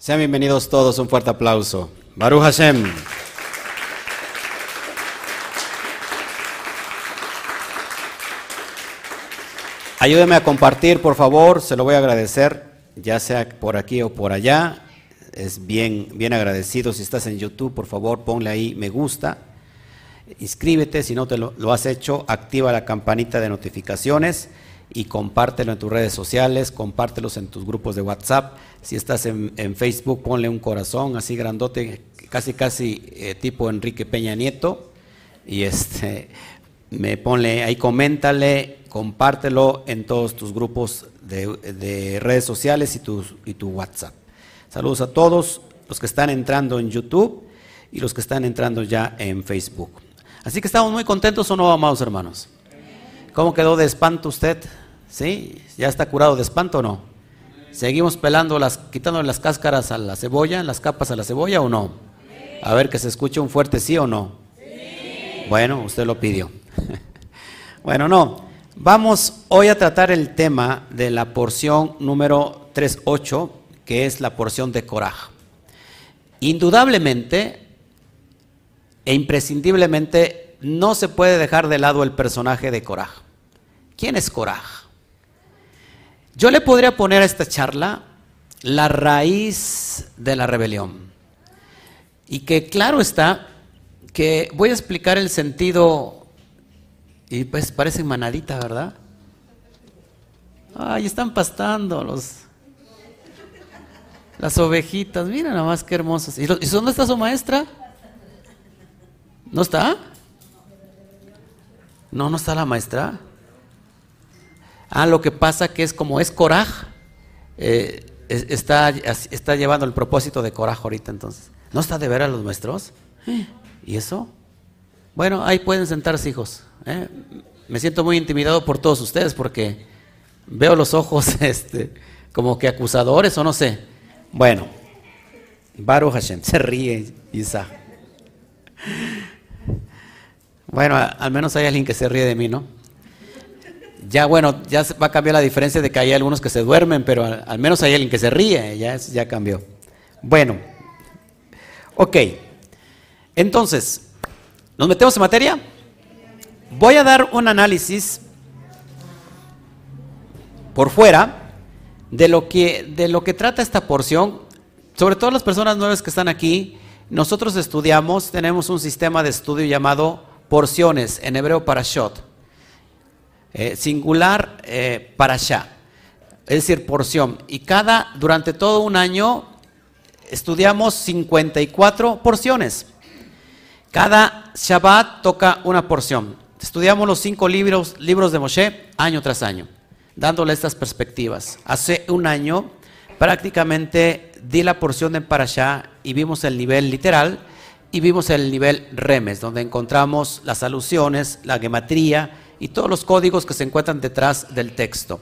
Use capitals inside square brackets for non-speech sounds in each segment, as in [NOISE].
Sean bienvenidos todos, un fuerte aplauso. Baruch Hashem. Ayúdeme a compartir, por favor, se lo voy a agradecer, ya sea por aquí o por allá. Es bien, bien agradecido. Si estás en YouTube, por favor, ponle ahí me gusta. Inscríbete, si no te lo, lo has hecho, activa la campanita de notificaciones y compártelo en tus redes sociales, compártelos en tus grupos de WhatsApp. Si estás en, Facebook, ponle un corazón así grandote, casi casi eh, tipo Enrique Peña Nieto. Y este me ponle ahí, coméntale, compártelo en todos tus grupos de, de redes sociales y tu, y tu WhatsApp. Saludos a todos los que están entrando en YouTube y los que están entrando ya en Facebook. Así que estamos muy contentos o no, amados hermanos. ¿Cómo quedó de espanto usted? ¿Sí? ¿Ya está curado de espanto o no? ¿Seguimos pelando las, quitándole las cáscaras a la cebolla, las capas a la cebolla o no? A ver que se escuche un fuerte sí o no. Bueno, usted lo pidió. [LAUGHS] bueno, no. Vamos hoy a tratar el tema de la porción número 3.8, que es la porción de coraje. Indudablemente e imprescindiblemente no se puede dejar de lado el personaje de coraje. ¿Quién es coraje? Yo le podría poner a esta charla la raíz de la rebelión. Y que claro está que voy a explicar el sentido, y pues parece manadita, ¿verdad? Ay, están pastando los, las ovejitas, mira nada más qué hermosas. ¿Y, dónde está su maestra? ¿No está? No, no está la maestra. Ah, lo que pasa que es como es coraje, eh, está, está llevando el propósito de coraje ahorita entonces. ¿No está de ver a los maestros? ¿Y eso? Bueno, ahí pueden sentarse hijos. ¿eh? Me siento muy intimidado por todos ustedes porque veo los ojos [LAUGHS] este, como que acusadores o no sé. Bueno, Baruch Hashem, se ríe Isa. Bueno, al menos hay alguien que se ríe de mí, ¿no? Ya bueno, ya va a cambiar la diferencia de que hay algunos que se duermen, pero al, menos hay alguien que se ríe, ya, ya cambió. Bueno, ok. Entonces, ¿nos metemos en materia? Voy a dar un análisis por fuera de lo que, de lo que trata esta porción, sobre todo las personas nuevas que están aquí. Nosotros estudiamos, tenemos un sistema de estudio llamado porciones, en hebreo parashot. Eh, singular eh, para allá, es decir, porción. Y cada, durante todo un año, estudiamos 54 porciones. Cada Shabbat toca una porción. Estudiamos los cinco libros, libros de Moshe año tras año, dándole estas perspectivas. Hace un año prácticamente di la porción de Parashá y vimos el nivel literal y vimos el nivel remes, donde encontramos las alusiones, la gematría, y todos los códigos que se encuentran detrás del texto.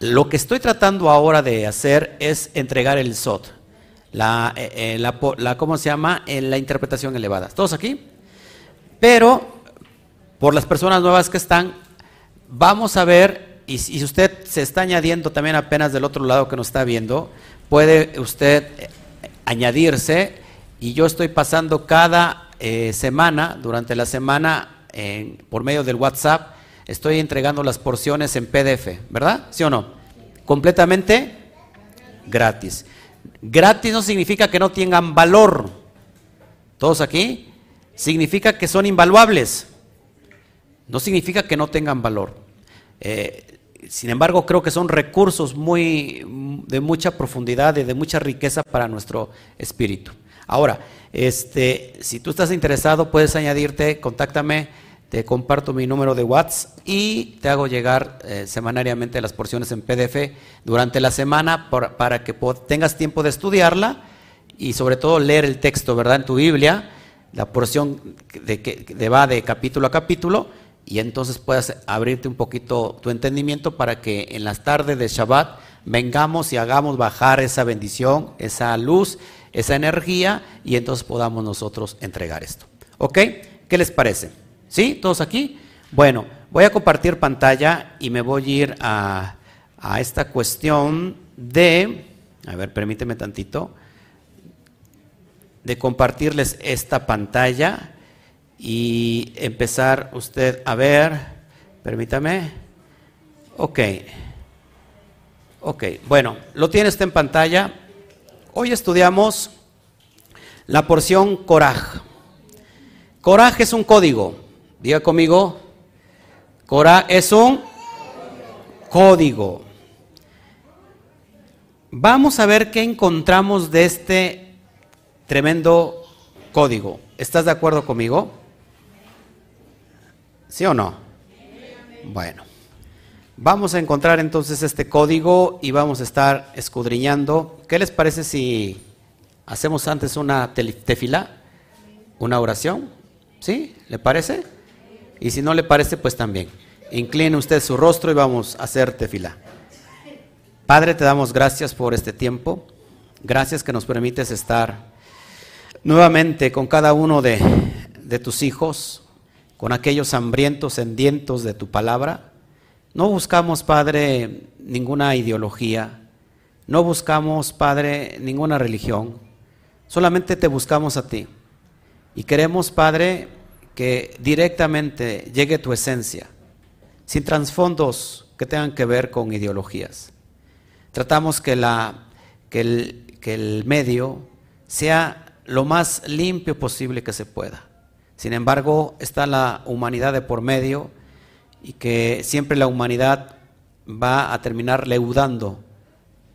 Lo que estoy tratando ahora de hacer es entregar el SOT, la, eh, eh, la, ¿cómo se llama? En la interpretación elevada. ¿Todos aquí? Pero, por las personas nuevas que están, vamos a ver, y si usted se está añadiendo también apenas del otro lado que nos está viendo, puede usted eh, añadirse, y yo estoy pasando cada semana, durante la semana, por medio del WhatsApp, estoy entregando las porciones en PDF, ¿verdad? ¿Sí o no? Completamente gratis. Gratis no significa que no tengan valor. ¿Todos aquí? Significa que son invaluables. No significa que no tengan valor. Eh, sin embargo, creo que son recursos muy de mucha profundidad y de mucha riqueza para nuestro espíritu. Ahora, este, si tú estás interesado, puedes añadirte, contáctame comparto mi número de WhatsApp y te hago llegar eh, semanariamente las porciones en PDF durante la semana para que tengas tiempo de estudiarla y sobre todo leer el texto, ¿verdad? En tu Biblia, la porción de que va de capítulo a capítulo y entonces puedas abrirte un poquito tu entendimiento para que en las tardes de Shabbat vengamos y hagamos bajar esa bendición, esa luz, esa energía y entonces podamos nosotros entregar esto. ¿Ok? ¿Qué les parece? ¿Sí? ¿Todos aquí? Bueno, voy a compartir pantalla y me voy a ir a, esta cuestión de, a ver, permíteme tantito, de compartirles esta pantalla y empezar usted a ver, permítame, ok, ok, bueno, lo tiene usted en pantalla. Hoy estudiamos la porción Coraj. Coraj es un código, diga conmigo, Coraj es un código. Vamos a ver qué encontramos de este tremendo código. ¿Estás de acuerdo conmigo? ¿Sí o no? Bueno, vamos a encontrar entonces este código y vamos a estar escudriñando. ¿Qué les parece si hacemos antes una tefila, una oración? ¿Sí? ¿Le parece? Y si no le parece, pues también. Incline usted su rostro y vamos a hacer tefila. Padre, te damos gracias por este tiempo. Gracias que nos permites estar nuevamente con cada uno de, tus hijos, con aquellos hambrientos, sedientos de tu palabra. No buscamos, Padre, ninguna ideología. No buscamos, Padre, ninguna religión. Solamente te buscamos a ti. Y queremos, Padre, que directamente llegue tu esencia, sin trasfondos que tengan que ver con ideologías. Tratamos que, la, que, el, que el medio sea lo más limpio posible que se pueda. Sin embargo, está la humanidad de por medio y que siempre la humanidad va a terminar leudando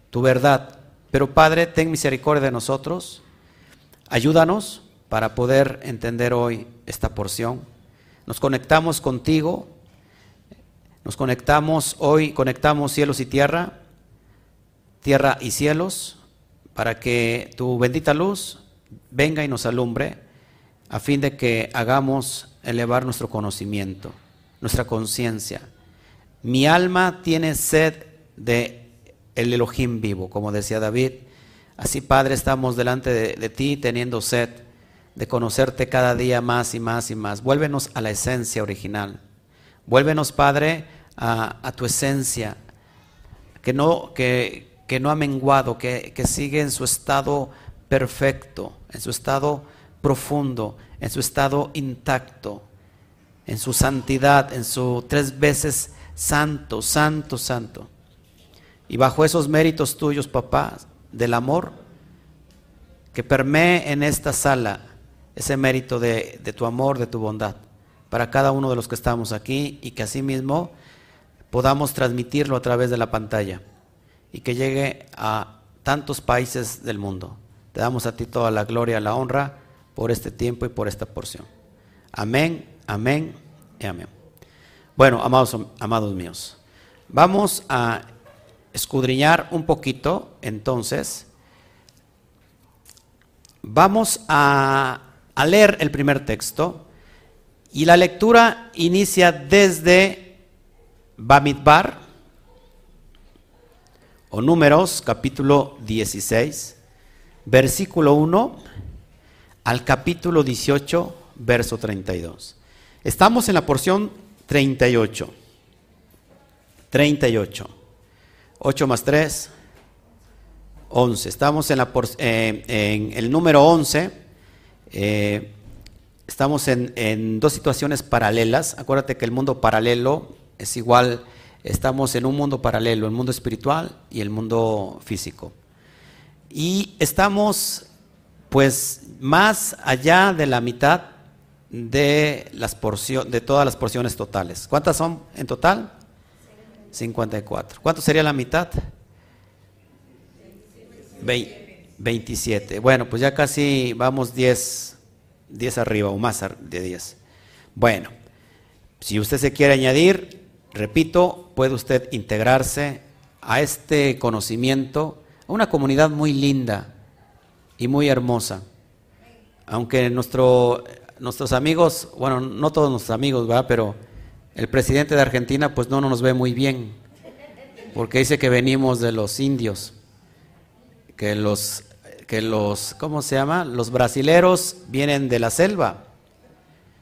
tu verdad. Pero Padre, ten misericordia de nosotros, ayúdanos para poder entender hoy esta porción. Nos conectamos contigo, nos conectamos hoy, conectamos cielos y tierra tierra y cielos, para que tu bendita luz venga y nos alumbre, a fin de que hagamos elevar nuestro conocimiento, nuestra conciencia. Mi alma tiene sed de el Elohim vivo, como decía David. Así, Padre, estamos delante de, ti teniendo sed de conocerte cada día más y más y más. Vuélvenos a la esencia original. Vuélvenos, Padre, a, tu esencia, que no, que, que no ha menguado, que, sigue en su estado perfecto, en su estado profundo, en su estado intacto, en su santidad, en su tres veces santo, santo, santo. Y bajo esos méritos tuyos, papá, del amor, que permee en esta sala ese mérito de, de tu amor, de tu bondad, para cada uno de los que estamos aquí y que asimismo podamos transmitirlo a través de la pantalla y que llegue a tantos países del mundo. Te damos a ti toda la gloria, la honra por este tiempo y por esta porción. Amén, amén y amén. Bueno, amados, amados míos, vamos a escudriñar un poquito entonces. Vamos a, a leer el primer texto y la lectura inicia desde Bamidbar, o Números capítulo 16, versículo 1 al capítulo 18, verso 32. Estamos en la porción 38. 38. 8 más 3, 11. Estamos en, la eh, en el número 11. Eh, estamos en, dos situaciones paralelas. Acuérdate que el mundo paralelo es igual estamos en un mundo paralelo, el mundo espiritual y el mundo físico. Y estamos pues más allá de la mitad de, las de todas las porciones totales. ¿Cuántas son en total? 54. ¿Cuánto sería la mitad? 27. Bueno, pues ya casi vamos 10, 10 arriba o más de 10. Bueno, si usted se quiere añadir, Repito, puede usted integrarse a este conocimiento, a una comunidad muy linda y muy hermosa. Aunque nuestro, nuestros amigos, bueno, no todos nuestros amigos, ¿verdad? Pero el presidente de Argentina pues no nos ve muy bien, porque dice que venimos de los indios, que los, que los, ¿cómo se llama? Los brasileros vienen de la selva.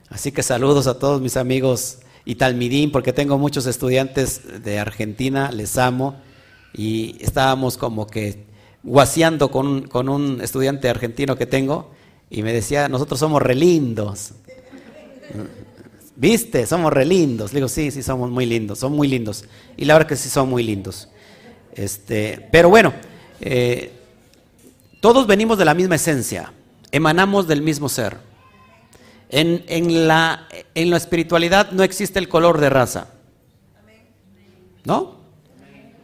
Así que saludos a todos mis amigos y Talmidín, porque tengo muchos estudiantes de Argentina, les amo, y estábamos como que guaseando con, con un estudiante argentino que tengo, Y me decía, nosotros somos relindos. ¿Viste? Somos relindos. Le digo, sí, sí, somos muy lindos, son muy lindos. Y la verdad que sí son muy lindos. Este, pero bueno, eh, todos venimos de la misma esencia, emanamos del mismo ser. En, la, en la espiritualidad no existe el color de raza. ¿No?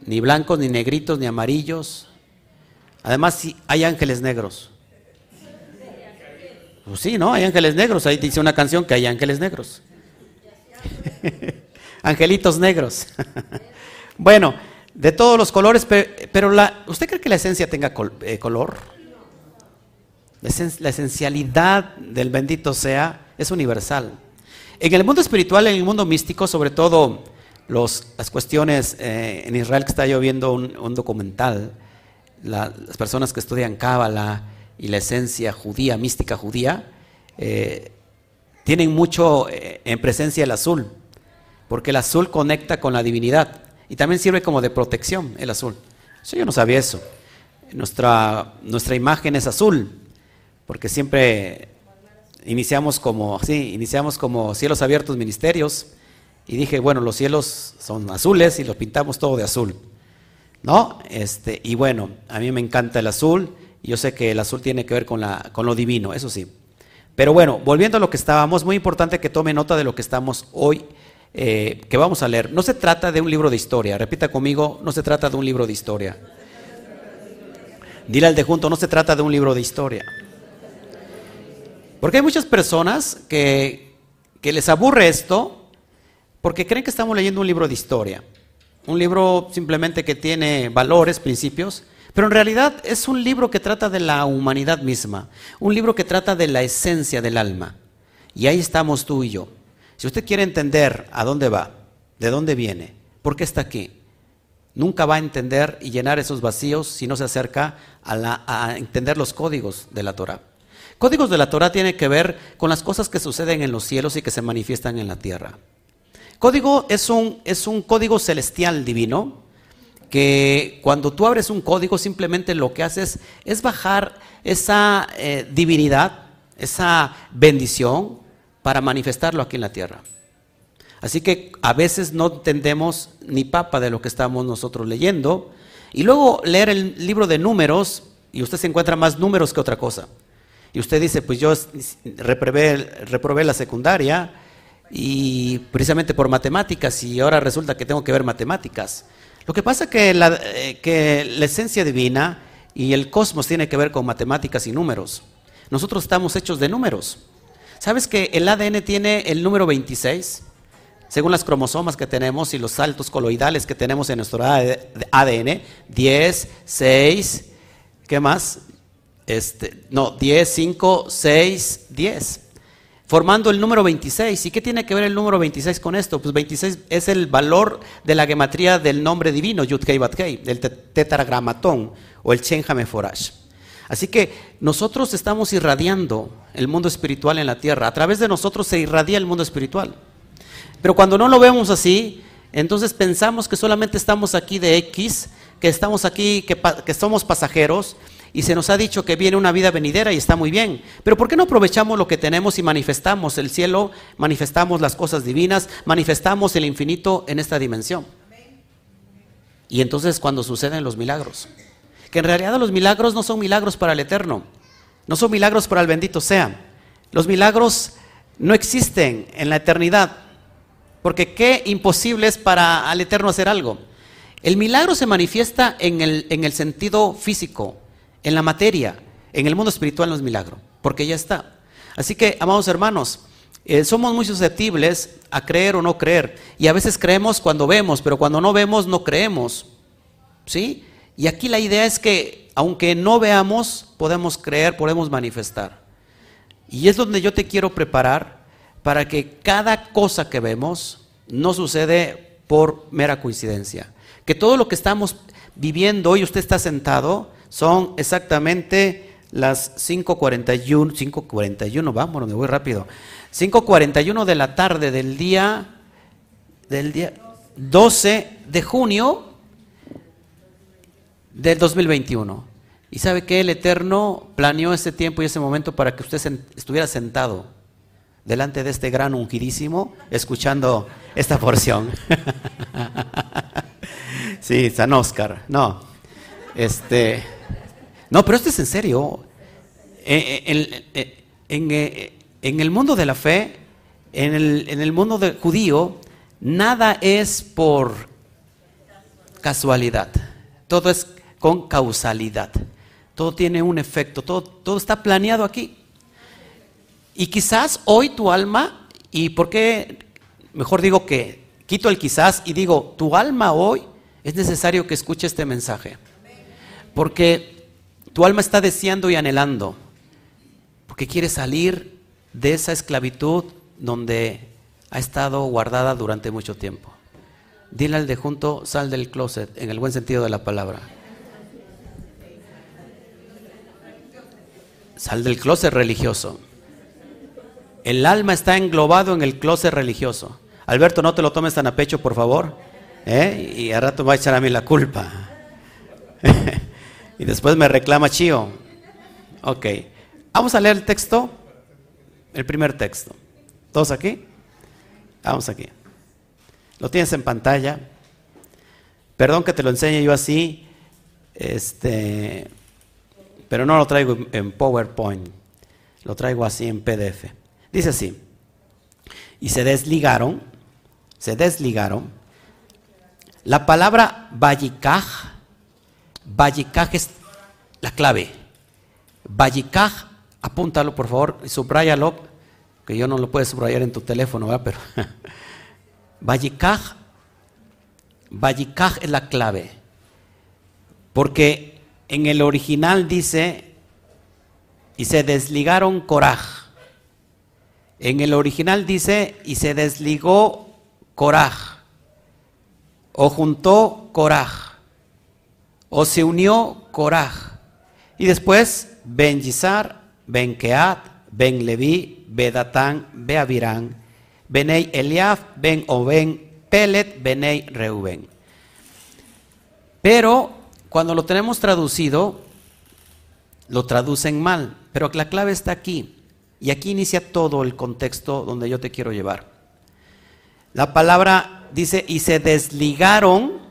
Ni blancos, ni negritos, ni amarillos. Además, sí, hay ángeles negros. Pues sí, ¿no? Hay ángeles negros. Ahí dice una canción que hay ángeles negros. [LAUGHS] Angelitos negros. [LAUGHS] bueno, de todos los colores, pero la, ¿usted cree que la esencia tenga eh, color? La, esencialidad del bendito sea es universal. En el mundo espiritual, en el mundo místico, sobre todo las cuestiones eh, en Israel que está yo viendo un, documental, las personas que estudian Cábala y la esencia judía, mística judía, eh, tienen mucho en presencia el azul porque el azul conecta con la divinidad y también sirve como de protección el azul. yo no sabía eso. Nuestra, nuestra imagen es azul, porque siempre iniciamos como, sí, iniciamos como cielos abiertos ministerios y dije, bueno, los cielos son azules y los pintamos todo de azul. ¿No? Este, y bueno, a mí me encanta el azul yo sé que el azul tiene que ver con, la, con lo divino, eso sí. Pero bueno, volviendo a lo que estábamos, muy importante que tome nota de lo que estamos hoy eh, que vamos a leer. No se trata de un libro de historia, repita conmigo, no se trata de un libro de historia. Dile al de junto, no se trata de un libro de historia. Porque hay muchas personas que, que les aburre esto porque creen que estamos leyendo un libro de historia. Un libro simplemente que tiene valores, principios, pero en realidad es un libro que trata de la humanidad misma, un libro que trata de la esencia del alma. Y ahí estamos tú y yo. Si usted quiere entender a dónde va, de dónde viene, por qué está aquí, nunca va a entender y llenar esos vacíos si no se acerca a, entender los códigos de la Torah. Códigos de la Torah tienen que ver con las cosas que suceden en los cielos y que se manifiestan en la tierra. Código es un, es un código celestial divino que cuando tú abres un código simplemente lo que haces es bajar esa eh, divinidad, esa bendición, para manifestarlo aquí en la tierra. Así que a veces no entendemos ni papa de lo que estamos nosotros leyendo. Y luego leer el libro de números y usted se encuentra más números que otra cosa. Y usted dice, pues yo reprobé, la secundaria y precisamente por matemáticas y ahora resulta que tengo que ver matemáticas. Lo que pasa es que la, eh, que la esencia divina y el cosmos tiene que ver con matemáticas y números. Nosotros estamos hechos de números. ¿Sabes que el ADN tiene el número 26? Según las cromosomas que tenemos y los saltos coloidales que tenemos en nuestro ADN, 10, 6, ¿qué más? Este, no, 10, 5, 6, 10. Formando el número 26. ¿Y qué tiene que ver el número 26 con esto? Pues 26 es el valor de la gematría del nombre divino, Yud Kei Bat Kei, del tetragramatón o el Hameforash. Así que nosotros estamos irradiando el mundo espiritual en la tierra. A través de nosotros se irradia el mundo espiritual. Pero cuando no lo vemos así, entonces pensamos que solamente estamos aquí de X, que estamos aquí, que, somos pasajeros, y se nos ha dicho que viene una vida venidera y está muy bien. Pero ¿por qué no aprovechamos lo que tenemos y manifestamos el cielo, manifestamos las cosas divinas, manifestamos el infinito en esta dimensión? Y entonces cuando suceden los milagros que en realidad los milagros no son milagros para el eterno, no son milagros para el bendito sea. Los milagros no existen en la eternidad, porque qué imposible es para el eterno hacer algo. El milagro se manifiesta en el, en el sentido físico, en la materia, en el mundo espiritual no es milagro, porque ya está. Así que, amados hermanos, eh, somos muy susceptibles a creer o no creer. Y a veces creemos cuando vemos, pero cuando no vemos no creemos. ¿Sí? Y aquí la idea es que aunque no veamos, podemos creer, podemos manifestar. Y es donde yo te quiero preparar para que cada cosa que vemos no sucede por mera coincidencia. Que todo lo que estamos viviendo hoy, usted está sentado, son exactamente las 5.41, 5.41, vámonos, me voy rápido. 5.41 de la tarde del día, del día 12 de junio del 2021. Y sabe que el Eterno planeó ese tiempo y ese momento para que usted estuviera sentado delante de este gran ungidísimo, escuchando esta porción. [LAUGHS] sí, San Oscar. No, este, no, pero esto es en serio. Eh, eh, eh, en, el mundo de la fe, en el, mundo judío, nada es por casualidad. Todo es con causalidad. Todo tiene un efecto, todo, todo está planeado aquí. Y quizás hoy tu alma, y por qué, mejor digo que quito el quizás y digo, tu alma hoy es necesario que escuche este mensaje. Porque tu alma está deseando y anhelando, porque quiere salir de esa esclavitud donde ha estado guardada durante mucho tiempo. Dile al de junto, sal del closet, en el buen sentido de la palabra. Sal del closet religioso. El alma está englobado en el closet religioso. Alberto, no te lo tomes tan a pecho, por favor. ¿eh? Y a rato va a echar a mí la culpa. [LAUGHS] y después me reclama Chío. Ok. Vamos a leer el texto. El primer texto. ¿Todos aquí? Vamos aquí. Lo tienes en pantalla. Perdón que te lo enseñe yo así. Este pero no lo traigo en PowerPoint, lo traigo así en PDF. Dice así, y se desligaron, se desligaron. La palabra Vallicaj, Vallicaj es la clave. Vallicaj, apúntalo por favor, y subrayalo, que yo no lo puedo subrayar en tu teléfono, ¿verdad? Pero [LAUGHS] Vallicaj, Vallicaj es la clave. Porque en el original dice, y se desligaron Coraj. En el original dice, y se desligó Coraj. O juntó Coraj. O se unió Coraj. Y después, Ben Yizar, Ben Keat, Ben Levi, Bedatán, Beavirán, Benei Eliaf, Ben Oben, Pelet, Benei Reuben. Pero cuando lo tenemos traducido, lo traducen mal, pero la clave está aquí. Y aquí inicia todo el contexto donde yo te quiero llevar. La palabra dice, y se desligaron,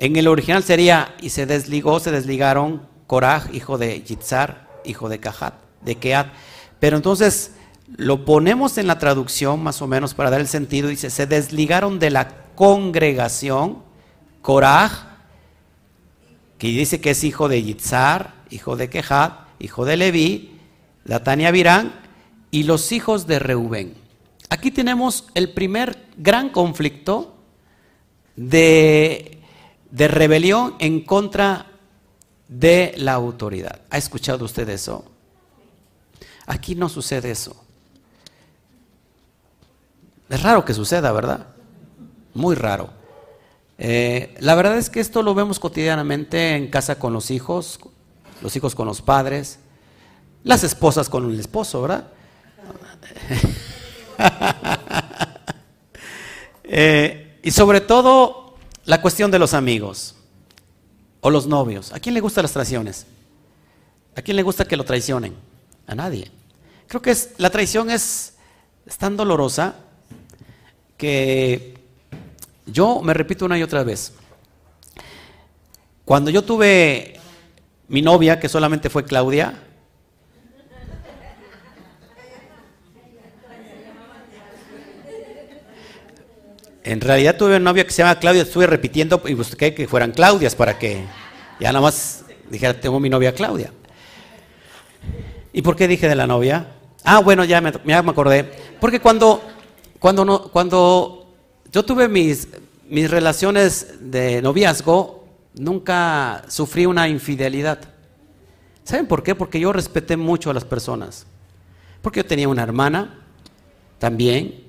en el original sería, y se desligó, se desligaron, Korah, hijo de Yitzhar, hijo de Kahat, de Keat. Pero entonces lo ponemos en la traducción más o menos para dar el sentido, dice, se desligaron de la congregación, Korah, que dice que es hijo de Yitzhar, hijo de Kehat, hijo de Leví, Latania Virán y los hijos de Reubén. Aquí tenemos el primer gran conflicto de, de rebelión en contra de la autoridad. ¿Ha escuchado usted eso? Aquí no sucede eso. Es raro que suceda, ¿verdad? Muy raro. Eh, la verdad es que esto lo vemos cotidianamente en casa con los hijos, los hijos con los padres, las esposas con el esposo, ¿verdad? [LAUGHS] Eh, y sobre todo la cuestión de los amigos o los novios. ¿A quién le gustan las traiciones? ¿A quién le gusta que lo traicionen? A nadie. Creo que es, la traición es, es tan dolorosa que yo me repito una y otra vez. Cuando yo tuve mi novia, que solamente fue Claudia, en realidad tuve una novia que se llama Claudia, estuve repitiendo y busqué que fueran Claudias para que ya nada más dijera, tengo mi novia Claudia. ¿Y por qué dije de la novia? Ah, bueno, ya me, me acordé. Porque cuando, cuando, no, cuando yo tuve mis, mis relaciones de noviazgo, nunca sufrí una infidelidad. ¿Saben por qué? Porque yo respeté mucho a las personas. Porque yo tenía una hermana también.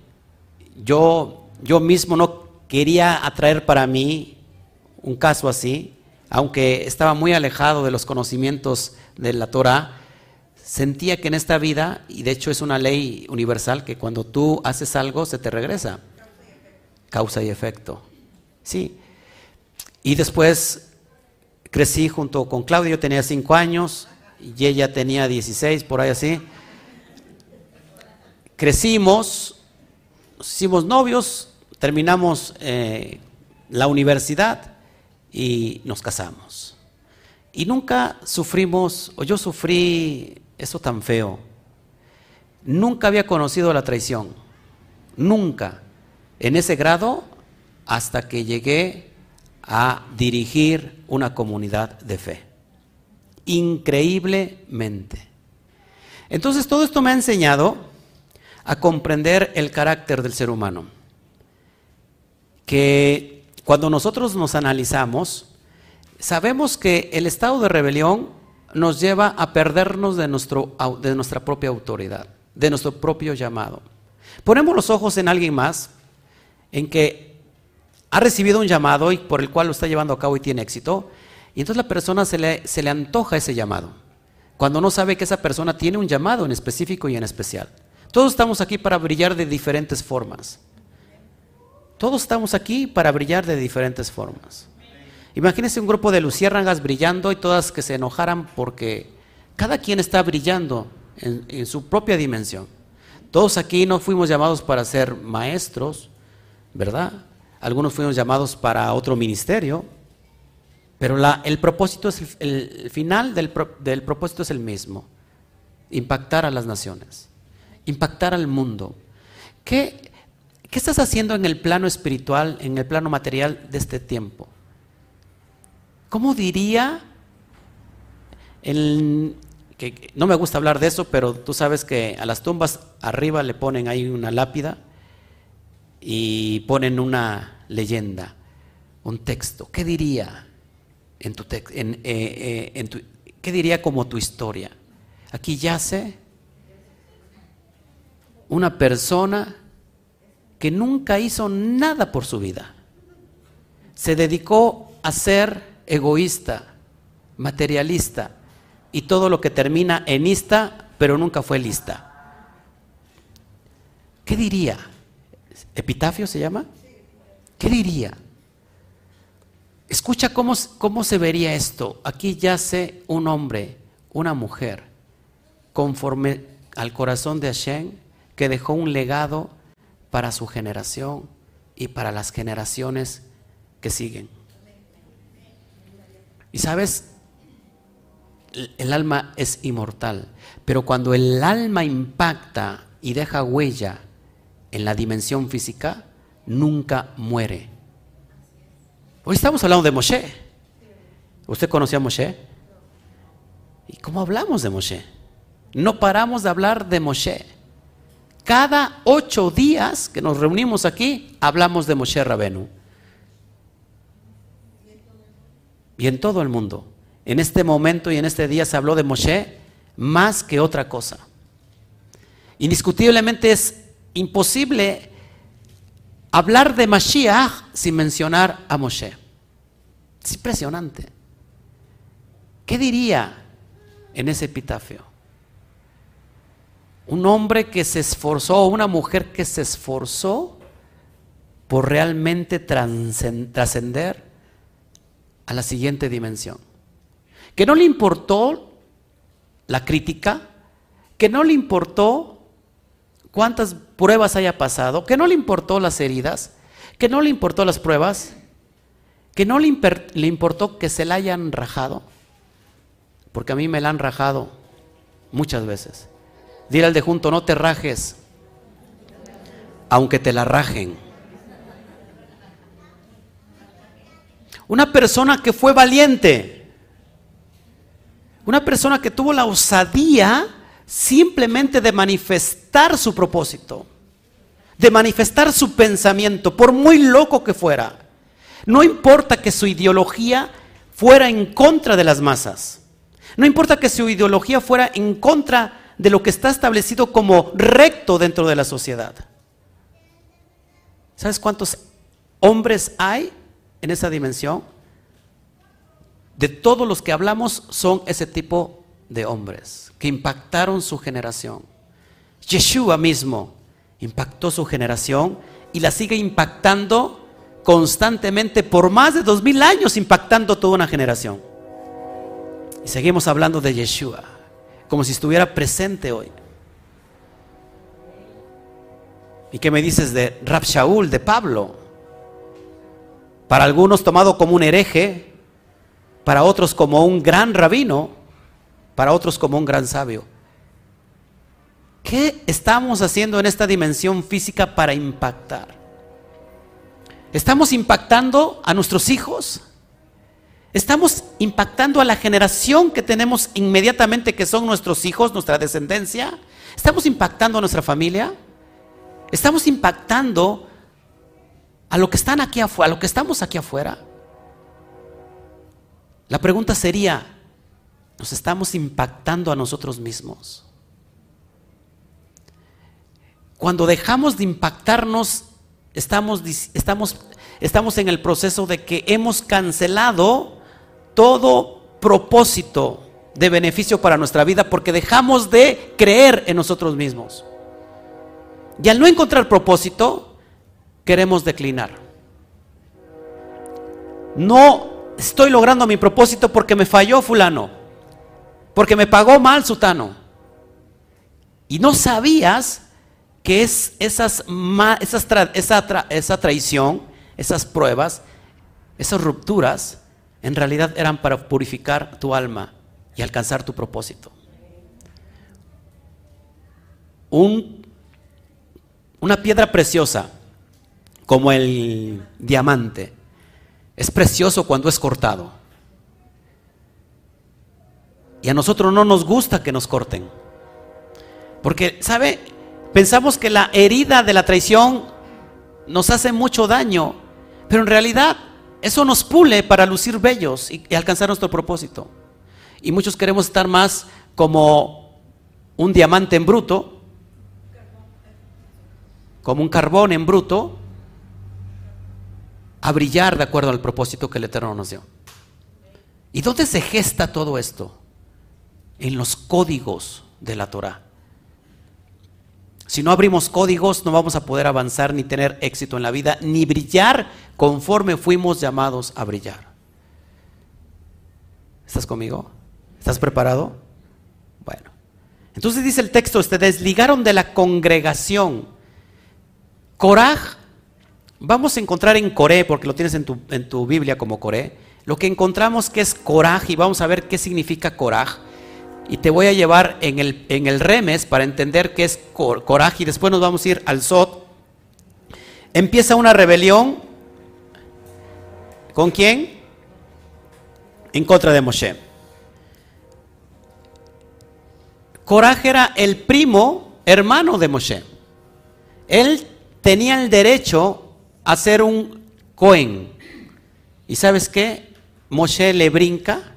Yo, yo mismo no quería atraer para mí un caso así, aunque estaba muy alejado de los conocimientos de la Torah. Sentía que en esta vida, y de hecho es una ley universal, que cuando tú haces algo se te regresa causa y efecto. Sí. Y después, crecí junto con Claudia, yo tenía 5 años y ella tenía 16, por ahí así. Crecimos, hicimos novios, terminamos eh, la universidad y nos casamos. Y nunca sufrimos, o yo sufrí eso tan feo. Nunca había conocido la traición. Nunca. En ese grado hasta que llegué a dirigir una comunidad de fe. Increíblemente. Entonces todo esto me ha enseñado a comprender el carácter del ser humano. Que cuando nosotros nos analizamos, sabemos que el estado de rebelión nos lleva a perdernos de, nuestro, de nuestra propia autoridad, de nuestro propio llamado. Ponemos los ojos en alguien más, en que ha recibido un llamado y por el cual lo está llevando a cabo y tiene éxito, y entonces la persona se le, se le antoja ese llamado, cuando no sabe que esa persona tiene un llamado en específico y en especial. Todos estamos aquí para brillar de diferentes formas. Todos estamos aquí para brillar de diferentes formas. Imagínense un grupo de luciérnagas brillando y todas que se enojaran porque cada quien está brillando en, su propia dimensión. Todos aquí no fuimos llamados para ser maestros, ¿verdad? Algunos fuimos llamados para otro ministerio, pero el propósito es el, final del, del propósito es el mismo: impactar a las naciones, impactar al mundo. ¿Qué, ¿Qué estás haciendo en el plano espiritual, en el plano material de este tiempo? ¿Cómo diría el, no me gusta hablar de eso, pero tú sabes que a las tumbas arriba le ponen ahí una lápida y ponen una leyenda, un texto. ¿Qué diría en tu, en, eh, eh, tu qué diría como tu historia? Aquí yace una persona que nunca hizo nada por su vida. Se dedicó a ser egoísta, materialista y todo lo que termina en ista, pero nunca fue lista. ¿Qué diría? ¿Epitafio se llama? ¿Qué diría? Escucha cómo, cómo se vería esto. Aquí yace un hombre, una mujer, conforme al corazón de Hashem, que dejó un legado para su generación y para las generaciones que siguen. Y sabes, el alma es inmortal, pero cuando el alma impacta y deja huella en la dimensión física, nunca muere. Hoy estamos hablando de Moshe. ¿Usted conocía a Moshe? ¿Y cómo hablamos de Moshe? No paramos de hablar de Moshe. Cada ocho días que nos reunimos aquí, hablamos de Moshe Rabenu. y en todo el mundo. En este momento y en este día se habló de Moshe más que otra cosa. Indiscutiblemente es imposible hablar de Mashiach sin mencionar a Moshe. Es impresionante. ¿Qué diría en ese epitafio? Un hombre que se esforzó, una mujer que se esforzó por realmente trascender a la siguiente dimensión. Que no le importó la crítica, que no le importó cuántas pruebas haya pasado, que no le importó las heridas, que no le importó las pruebas, que no le, importó que se la hayan rajado, porque a mí me la han rajado muchas veces. Dile al de junto, no te rajes, aunque te la rajen. Una persona que fue valiente. Una persona que tuvo la osadía simplemente de manifestar su propósito, de manifestar su pensamiento, por muy loco que fuera. No importa que su ideología fuera en contra de las masas. No importa que su ideología fuera en contra de lo que está establecido como recto dentro de la sociedad. ¿Sabes cuántos hombres hay en esa dimensión, de todos los que hablamos son ese tipo de hombres que impactaron su generación. Yeshua mismo impactó su generación y la sigue impactando constantemente por más de dos mil años, impactando toda una generación. Y seguimos hablando de Yeshua, como si estuviera presente hoy. ¿Y qué me dices de Rab Shaul, de Pablo? Para algunos tomado como un hereje, para otros como un gran rabino, para otros como un gran sabio. ¿Qué estamos haciendo en esta dimensión física para impactar? ¿Estamos impactando a nuestros hijos? ¿Estamos impactando a la generación que tenemos inmediatamente que son nuestros hijos, nuestra descendencia? ¿Estamos impactando a nuestra familia? ¿Estamos impactando a lo que están aquí afuera, a lo que estamos aquí afuera? La pregunta sería, ¿nos estamos impactando a nosotros mismos? Cuando dejamos de impactarnos, estamos, estamos, estamos en el proceso de que hemos cancelado todo propósito de beneficio para nuestra vida porque dejamos de creer en nosotros mismos. Y al no encontrar propósito, queremos declinar. No estoy logrando mi propósito porque me falló fulano, porque me pagó mal sutano. Y no sabías que es esas, esas esa, esa traición, esas pruebas, esas rupturas, en realidad eran para purificar tu alma y alcanzar tu propósito. Un, una piedra preciosa, como el diamante, es precioso cuando es cortado. Y a nosotros no nos gusta que nos corten. Porque, ¿sabe? Pensamos que la herida de la traición nos hace mucho daño, pero en realidad eso nos pule para lucir bellos y, alcanzar nuestro propósito. Y muchos queremos estar más como un diamante en bruto, como un carbón en bruto, a brillar de acuerdo al propósito que el Eterno nos dio. ¿Y dónde se gesta todo esto? En los códigos de la Torah. Si no abrimos códigos, no vamos a poder avanzar ni tener éxito en la vida, ni brillar conforme fuimos llamados a brillar. ¿Estás conmigo? ¿Estás preparado? Bueno. Entonces dice el texto, se desligaron de la congregación. Coraj, vamos a encontrar en Coré, porque lo tienes en tu, en tu Biblia como Coré, lo que encontramos que es Coraj y vamos a ver qué significa Coraj y te voy a llevar en el, en el remes para entender qué es coraje y después nos vamos a ir al Sot. Empieza una rebelión. ¿Con quién? En contra de Moshe. Coraje era el primo hermano de Moshe. Él tenía el derecho a ser un Cohen. ¿Y sabes qué? Moshe le brinca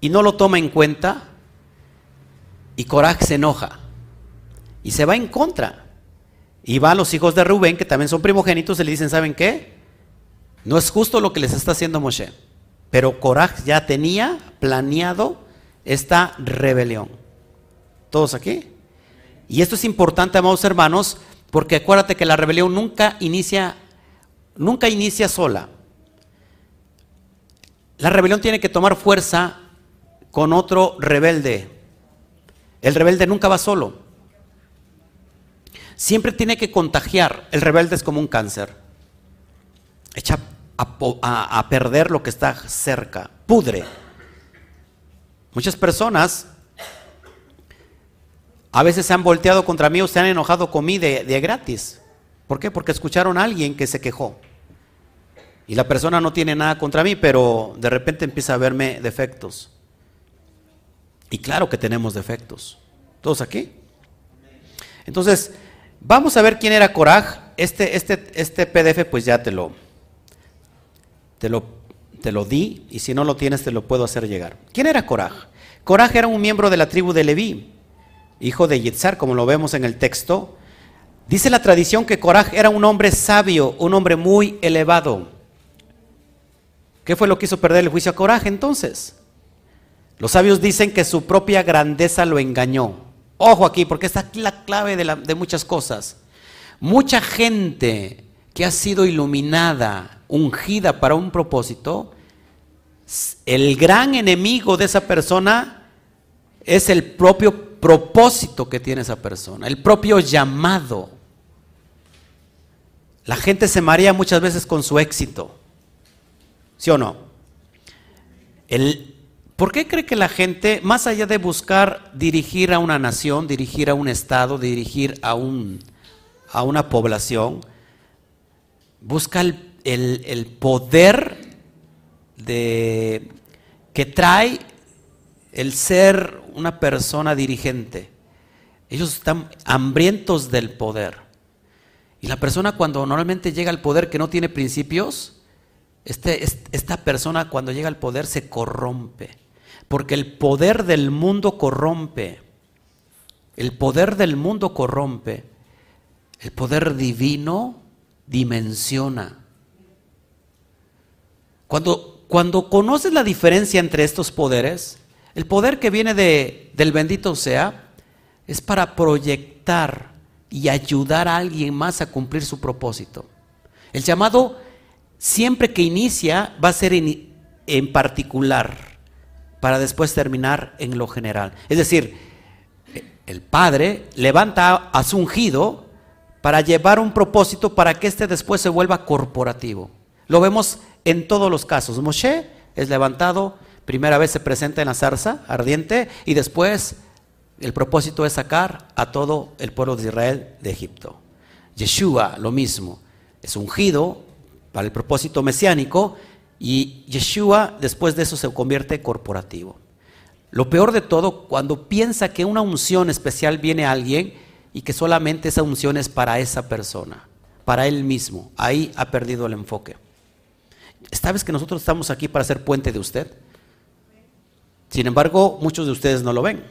y no lo toma en cuenta y Coraj se enoja y se va en contra. Y va a los hijos de Rubén, que también son primogénitos, y le dicen, ¿saben qué? No es justo lo que les está haciendo Moshe. Pero Coraj ya tenía planeado esta rebelión. ¿Todos aquí? Y esto es importante, amados hermanos, porque acuérdate que la rebelión nunca inicia, nunca inicia sola. La rebelión tiene que tomar fuerza con otro rebelde. El rebelde nunca va solo. Siempre tiene que contagiar. El rebelde es como un cáncer. Echa a, perder lo que está cerca. Pudre. Muchas personas a veces se han volteado contra mí o se han enojado conmigo de, de gratis. ¿Por qué? Porque escucharon a alguien que se quejó. Y la persona no tiene nada contra mí, pero de repente empieza a verme defectos. Y claro que tenemos defectos. ¿Todos aquí? Entonces, vamos a ver quién era Coraj. Este, este, este PDF pues ya te lo, te lo, te lo di y si no lo tienes te lo puedo hacer llegar. ¿Quién era Coraj? Coraj era un miembro de la tribu de Leví, hijo de Yitzhar, como lo vemos en el texto. Dice la tradición que Coraj era un hombre sabio, un hombre muy elevado. ¿Qué fue lo que hizo perder el juicio a Coraj entonces? Los sabios dicen que su propia grandeza lo engañó. Ojo aquí, porque está aquí la clave de, muchas cosas. Mucha gente que ha sido iluminada, ungida para un propósito, el gran enemigo de esa persona es el propio propósito que tiene esa persona, el propio llamado. La gente se marea muchas veces con su éxito. ¿Sí o no? El, ¿Por qué cree que la gente, más allá de buscar dirigir a una nación, dirigir a un estado, dirigir a, un, a una población, busca el, el poder de, que trae el ser una persona dirigente? Ellos están hambrientos del poder. Y la persona cuando normalmente llega al poder que no tiene principios, este, esta persona cuando llega al poder se corrompe. Porque el poder del mundo corrompe. El poder del mundo corrompe. El poder divino dimensiona. Cuando, cuando conoces la diferencia entre estos poderes, el poder que viene de, del bendito sea es para proyectar y ayudar a alguien más a cumplir su propósito. El llamado siempre que inicia va a ser en, particular para después terminar en lo general. Es decir, el Padre levanta a su ungido para llevar un propósito para que éste después se vuelva corporativo. Lo vemos en todos los casos. Moshe es levantado, primera vez se presenta en la zarza ardiente y después el propósito es sacar a todo el pueblo de Israel de Egipto. Yeshua, lo mismo, es ungido para el propósito mesiánico y Yeshua después de eso se convierte corporativo. Lo peor de todo, cuando piensa que una unción especial viene a alguien y que solamente esa unción es para esa persona, para él mismo, ahí ha perdido el enfoque. ¿Sabes que nosotros estamos aquí para ser puente de usted? Sin embargo, muchos de ustedes no lo ven,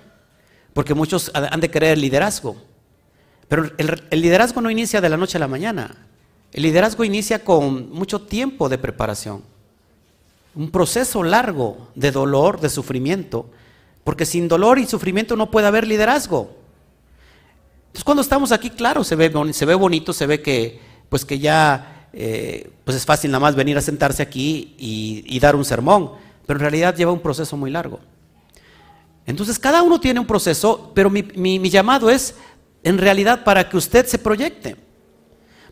porque muchos han de querer liderazgo. Pero el liderazgo no inicia de la noche a la mañana. El liderazgo inicia con mucho tiempo de preparación, un proceso largo de dolor, de sufrimiento, porque sin dolor y sufrimiento no puede haber liderazgo. Entonces cuando estamos aquí, claro, se ve, se ve bonito, se ve que, pues que ya eh, pues es fácil nada más venir a sentarse aquí y, dar un sermón, pero en realidad lleva un proceso muy largo. Entonces cada uno tiene un proceso, pero mi llamado es en realidad para que usted se proyecte.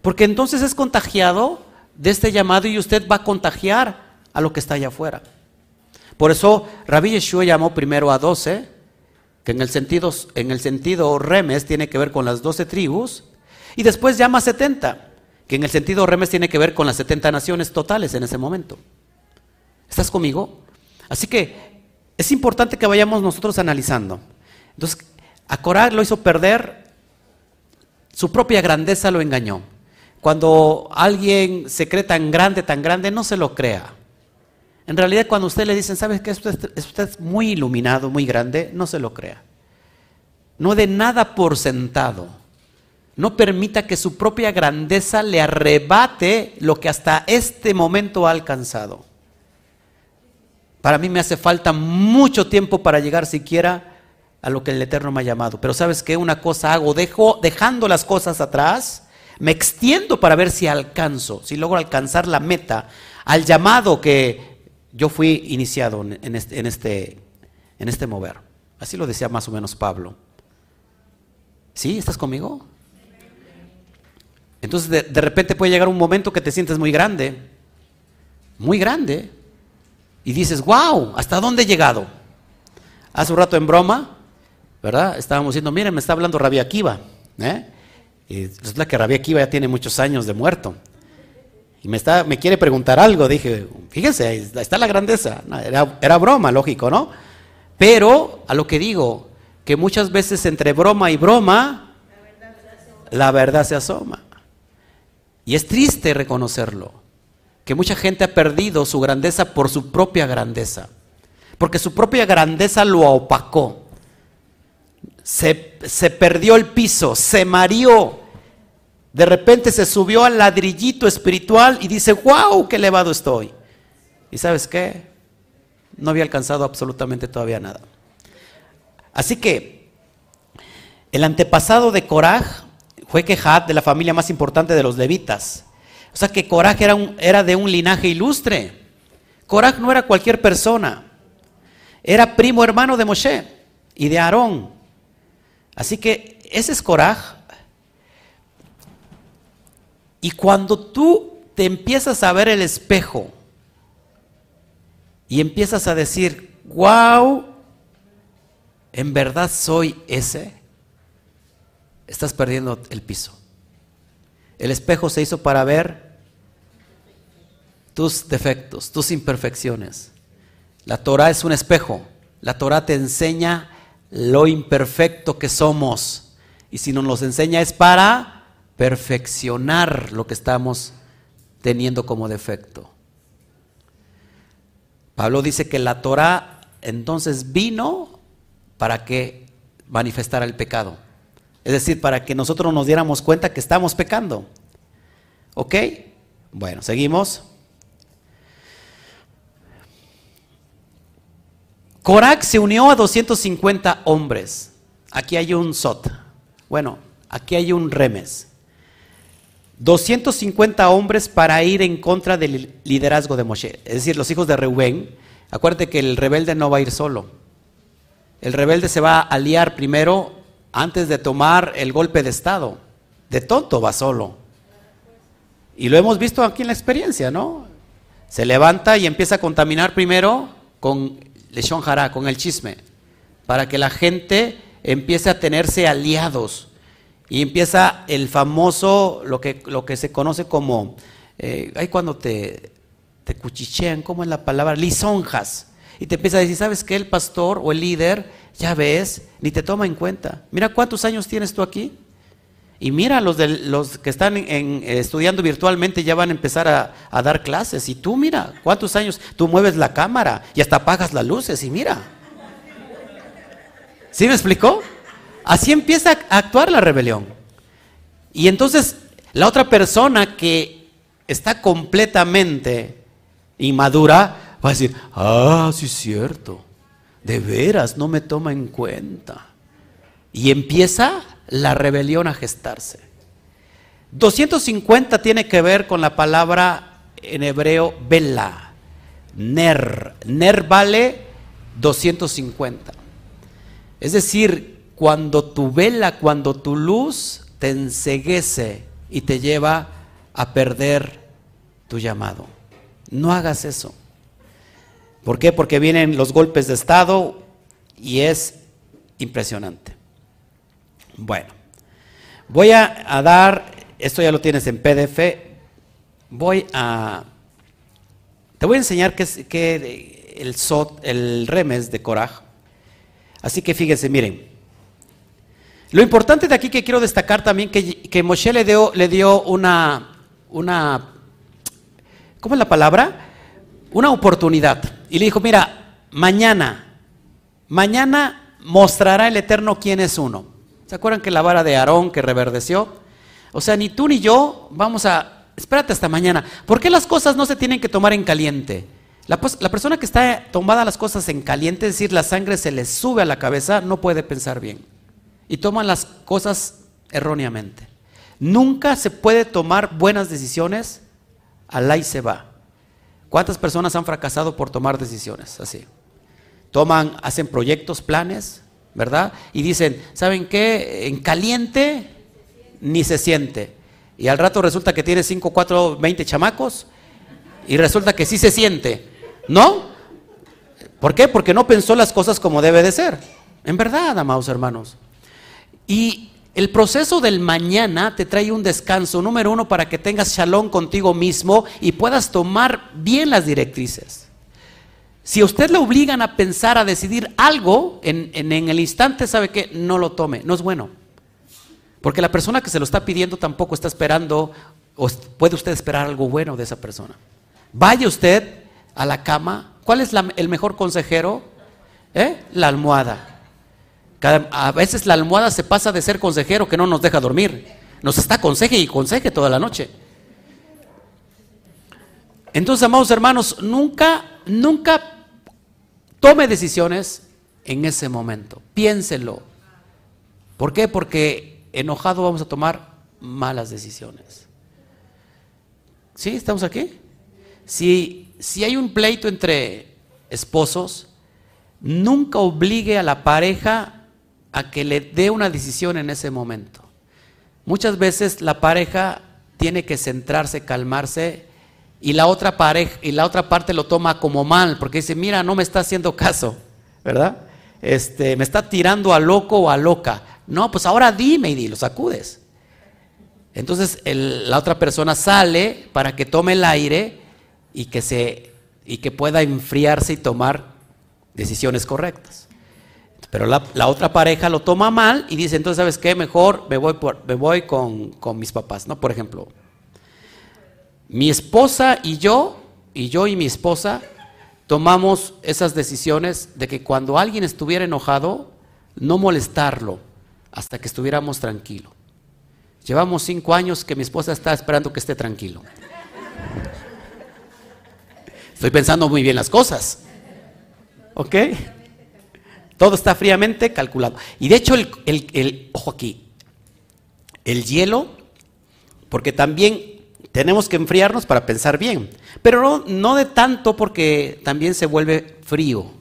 Porque entonces es contagiado de este llamado y usted va a contagiar a lo que está allá afuera. Por eso Rabbi Yeshua llamó primero a doce, que en el sentido, en el sentido remes tiene que ver con las doce tribus, y después llama a setenta, que en el sentido remes tiene que ver con las setenta naciones totales en ese momento. ¿Estás conmigo? Así que es importante que vayamos nosotros analizando. Entonces, a Corá lo hizo perder, su propia grandeza lo engañó. Cuando alguien se cree tan grande, tan grande, no se lo crea. En realidad, cuando usted le dicen, ¿sabes qué? Usted, usted es muy iluminado, muy grande, no se lo crea. No dé nada por sentado. No permita que su propia grandeza le arrebate lo que hasta este momento ha alcanzado. Para mí me hace falta mucho tiempo para llegar siquiera a lo que el Eterno me ha llamado. Pero sabes qué? Una cosa hago, dejando las cosas atrás me extiendo para ver si alcanzo, si logro alcanzar la meta, al llamado que yo fui iniciado en este, en este, en este mover. Así lo decía más o menos Pablo. ¿Sí? ¿Estás conmigo? Entonces de, de, repente puede llegar un momento que te sientes muy grande, muy grande, y dices, wow, ¿hasta dónde he llegado? Hace un rato en broma, ¿verdad? Estábamos diciendo, miren, me está hablando Rabia Akiva, ¿eh? Y resulta que Rabia Akiva ya tiene muchos años de muerto. Me, está, me quiere preguntar algo. Dije, fíjense, ahí está la grandeza. era, era broma, lógico, ¿no? Pero a lo que digo, que muchas veces entre broma y broma, la verdad se asoma. Y es triste reconocerlo, que mucha gente ha perdido su grandeza por su propia grandeza, porque su propia grandeza lo opacó se, perdió el piso, se mareó. De repente se subió al ladrillito espiritual y dice, wow, qué elevado estoy. ¿Y sabes qué? No había alcanzado absolutamente todavía nada. Así que el antepasado de Coraj fue Quejat de la familia más importante de los levitas. O sea que Coraj era, era de un linaje ilustre. Coraj no era cualquier persona. Era primo hermano de Moshe y de Aarón. Así que ese es Coraj. Y cuando tú te empiezas a ver el espejo y empiezas a decir, wow, en verdad soy ese, estás perdiendo el piso. El espejo se hizo para ver tus defectos, tus imperfecciones. La Torah es un espejo. La Torah te enseña lo imperfecto que somos. Y si nos enseña es para perfeccionar lo que estamos teniendo como defecto. Pablo dice que la Torah entonces vino para que manifestara el pecado. Es decir, para que nosotros nos diéramos cuenta que estamos pecando. ¿Ok? Bueno, seguimos. Corac se unió a 250 hombres. Aquí hay un Sot. Bueno, aquí hay un Remes. 250 hombres para ir en contra del liderazgo de Moshe. Es decir, los hijos de Reubén. Acuérdate que el rebelde no va a ir solo. El rebelde se va a aliar primero antes de tomar el golpe de Estado. De tonto va solo. Y lo hemos visto aquí en la experiencia, ¿no? Se levanta y empieza a contaminar primero con Leshon Hará, con el chisme, para que la gente empiece a tenerse aliados. Y empieza el famoso, lo que, lo que se conoce como, eh, cuando te, te cuchichean, ¿cómo es la palabra? Lisonjas. Y te empieza a decir, ¿sabes qué? El pastor o el líder, ya ves, ni te toma en cuenta. Mira cuántos años tienes tú aquí. Y mira, los, de, los que están estudiando virtualmente ya van a empezar a, dar clases. Y tú mira, ¿cuántos años? Tú mueves la cámara y hasta apagas las luces y mira. ¿Sí me explicó? Así empieza a actuar la rebelión. Y entonces la otra persona que está completamente inmadura va a decir, ah, sí es cierto, de veras no me toma en cuenta. Y empieza la rebelión a gestarse. 250 tiene que ver con la palabra en hebreo vela, ner. Ner vale 250. Es decir, cuando tu vela, cuando tu luz te enseguece y te lleva a perder tu llamado. No hagas eso. ¿Por qué? Porque vienen los golpes de Estado y es impresionante. Bueno, voy a, dar, esto ya lo tienes en PDF, voy a, te voy a enseñar qué es que el, el remes de Coraj. Así que fíjense, miren. Lo importante de aquí que quiero destacar también que, que Moshe le dio, le dio una, una, ¿cómo es la palabra? Una oportunidad. Y le dijo, mira, mañana, mañana mostrará el Eterno quién es uno. ¿Se acuerdan que la vara de Aarón que reverdeció? O sea, ni tú ni yo vamos a... Espérate hasta mañana. ¿Por qué las cosas no se tienen que tomar en caliente? La, la, persona que está tomada las cosas en caliente, es decir, la sangre se le sube a la cabeza, no puede pensar bien. Y toma las cosas erróneamente. Nunca se puede tomar buenas decisiones, al y se va. ¿Cuántas personas han fracasado por tomar decisiones así? Toman, hacen proyectos, planes, ¿verdad? Y dicen, ¿saben qué? En caliente ni se siente. Y al rato resulta que tiene 5, 4, 20 chamacos y resulta que sí se siente, ¿no? ¿Por qué? Porque no pensó las cosas como debe de ser. En verdad, amados hermanos. Y el proceso del mañana te trae un descanso, número uno, para que tengas shalom contigo mismo y puedas tomar bien las directrices. Si a usted le obligan a pensar, a decidir algo, en, el instante sabe que no lo tome, no es bueno. Porque la persona que se lo está pidiendo tampoco está esperando, o puede usted esperar algo bueno de esa persona. Vaya usted a la cama, ¿cuál es el mejor consejero? ¿Eh? La almohada. A veces la almohada se pasa de ser consejero que no nos deja dormir. Nos está conseje y conseje toda la noche. Entonces, amados hermanos, nunca, nunca Tome decisiones en ese momento. Piénselo. ¿Por qué? Porque enojado vamos a tomar malas decisiones. ¿Sí? ¿Estamos aquí? Si si hay un pleito entre esposos, nunca obligue a la pareja a que le dé una decisión en ese momento. Muchas veces la pareja tiene que centrarse, calmarse y la otra pareja y la otra parte lo toma como mal porque dice, "Mira, no me está haciendo caso", ¿verdad? Este, me está tirando a loco o a loca. No, pues ahora dime y lo sacudes. Entonces la otra persona sale para que tome el aire y que, se, y que pueda enfriarse y tomar decisiones correctas. Pero la, otra pareja lo toma mal y dice, entonces, ¿sabes qué? Mejor me voy, por, me voy con, mis papás, ¿no? Por ejemplo, mi esposa y yo, y yo y mi esposa, tomamos esas decisiones de que cuando alguien estuviera enojado, no molestarlo hasta que estuviéramos tranquilos. Llevamos cinco años que mi esposa está esperando que esté tranquilo. Estoy pensando muy bien las cosas. ¿Ok? Todo está fríamente calculado. Y de hecho, el, ojo aquí, el hielo, porque también tenemos que enfriarnos para pensar bien, pero no, no de tanto porque también se vuelve frío.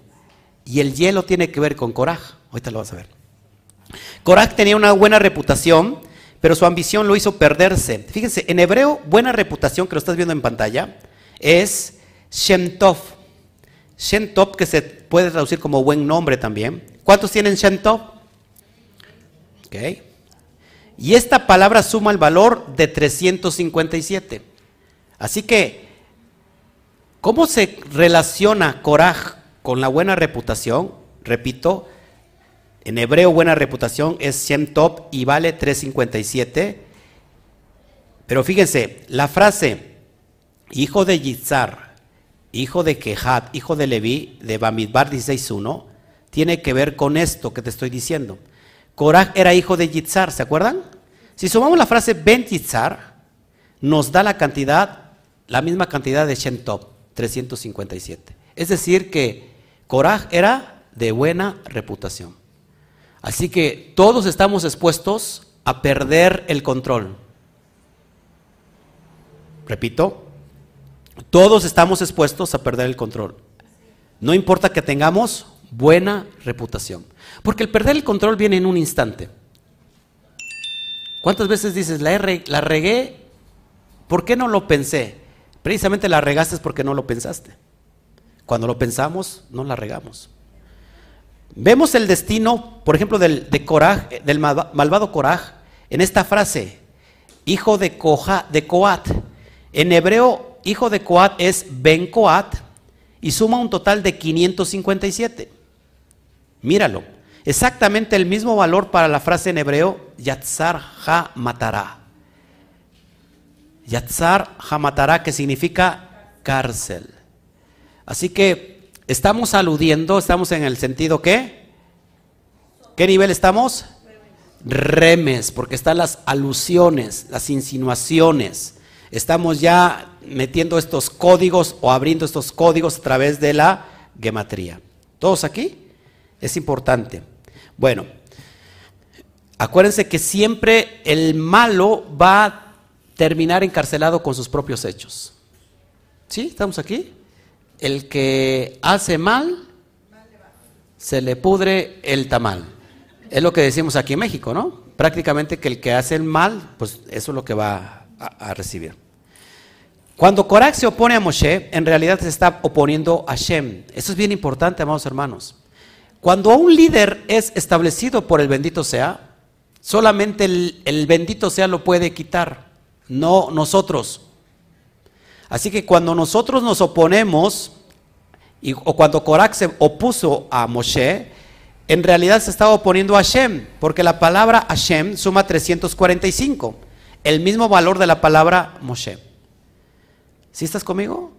Y el hielo tiene que ver con coraje. Ahorita lo vas a ver. Coraje tenía una buena reputación pero su ambición lo hizo perderse. Fíjense, en hebreo, buena reputación, que lo estás viendo en pantalla, es Shem Tov. Shem Tov, que se puede traducir como buen nombre también. ¿Cuántos tienen Shem Tov? Ok. Y esta palabra suma el valor de 357. Así que, ¿cómo se relaciona Korah con la buena reputación? Repito, en hebreo, buena reputación es Shem Top y vale 357. Pero fíjense, la frase hijo de Yitzhar, hijo de Kehat, hijo de Leví, de Bamidbar 16.1, tiene que ver con esto que te estoy diciendo. Korah era hijo de Yitzhar, ¿se acuerdan? Si sumamos la frase Ben Yitzhar, nos da la cantidad, la misma cantidad de Shem Top, 357. Es decir, que Korah era de buena reputación. Así que todos estamos expuestos a perder el control. Repito, todos estamos expuestos a perder el control. No importa que tengamos buena reputación. Porque el perder el control viene en un instante. ¿Cuántas veces dices, la, regué? ¿Por qué no lo pensé? Precisamente la regaste porque no lo pensaste. Cuando lo pensamos, no la regamos. Vemos el destino, por ejemplo, del, de del malvado Coraj en esta frase, hijo de, de Coat. En hebreo, hijo de Coat es Ben Coat y suma un total de 557. Míralo, exactamente el mismo valor para la frase en hebreo, Yatzar Ha Matará. Yatzar Ha Matará, que significa cárcel. Así que Estamos aludiendo, estamos en el sentido que, ¿qué nivel estamos? Remes, porque están las alusiones, las insinuaciones. Estamos ya metiendo estos códigos o abriendo estos códigos a través de la gematría. ¿Todos aquí? Es importante. Bueno, acuérdense que siempre el malo va a terminar encarcelado con sus propios hechos. ¿Sí? ¿Estamos aquí? el que hace mal, se le pudre el tamal. Es lo que decimos aquí en México, ¿no? Prácticamente que el que hace el mal, pues eso es lo que va a, recibir. Cuando Korak se opone a Moshe, en realidad se está oponiendo a Shem. Eso es bien importante, amados hermanos. Cuando un líder es establecido por el bendito sea, solamente el, bendito sea lo puede quitar, no nosotros. Así que cuando nosotros nos oponemos, o cuando Korak se opuso a Moshe, en realidad se estaba oponiendo a Hashem, porque la palabra Hashem suma 345, el mismo valor de la palabra Moshe. ¿Sí estás conmigo?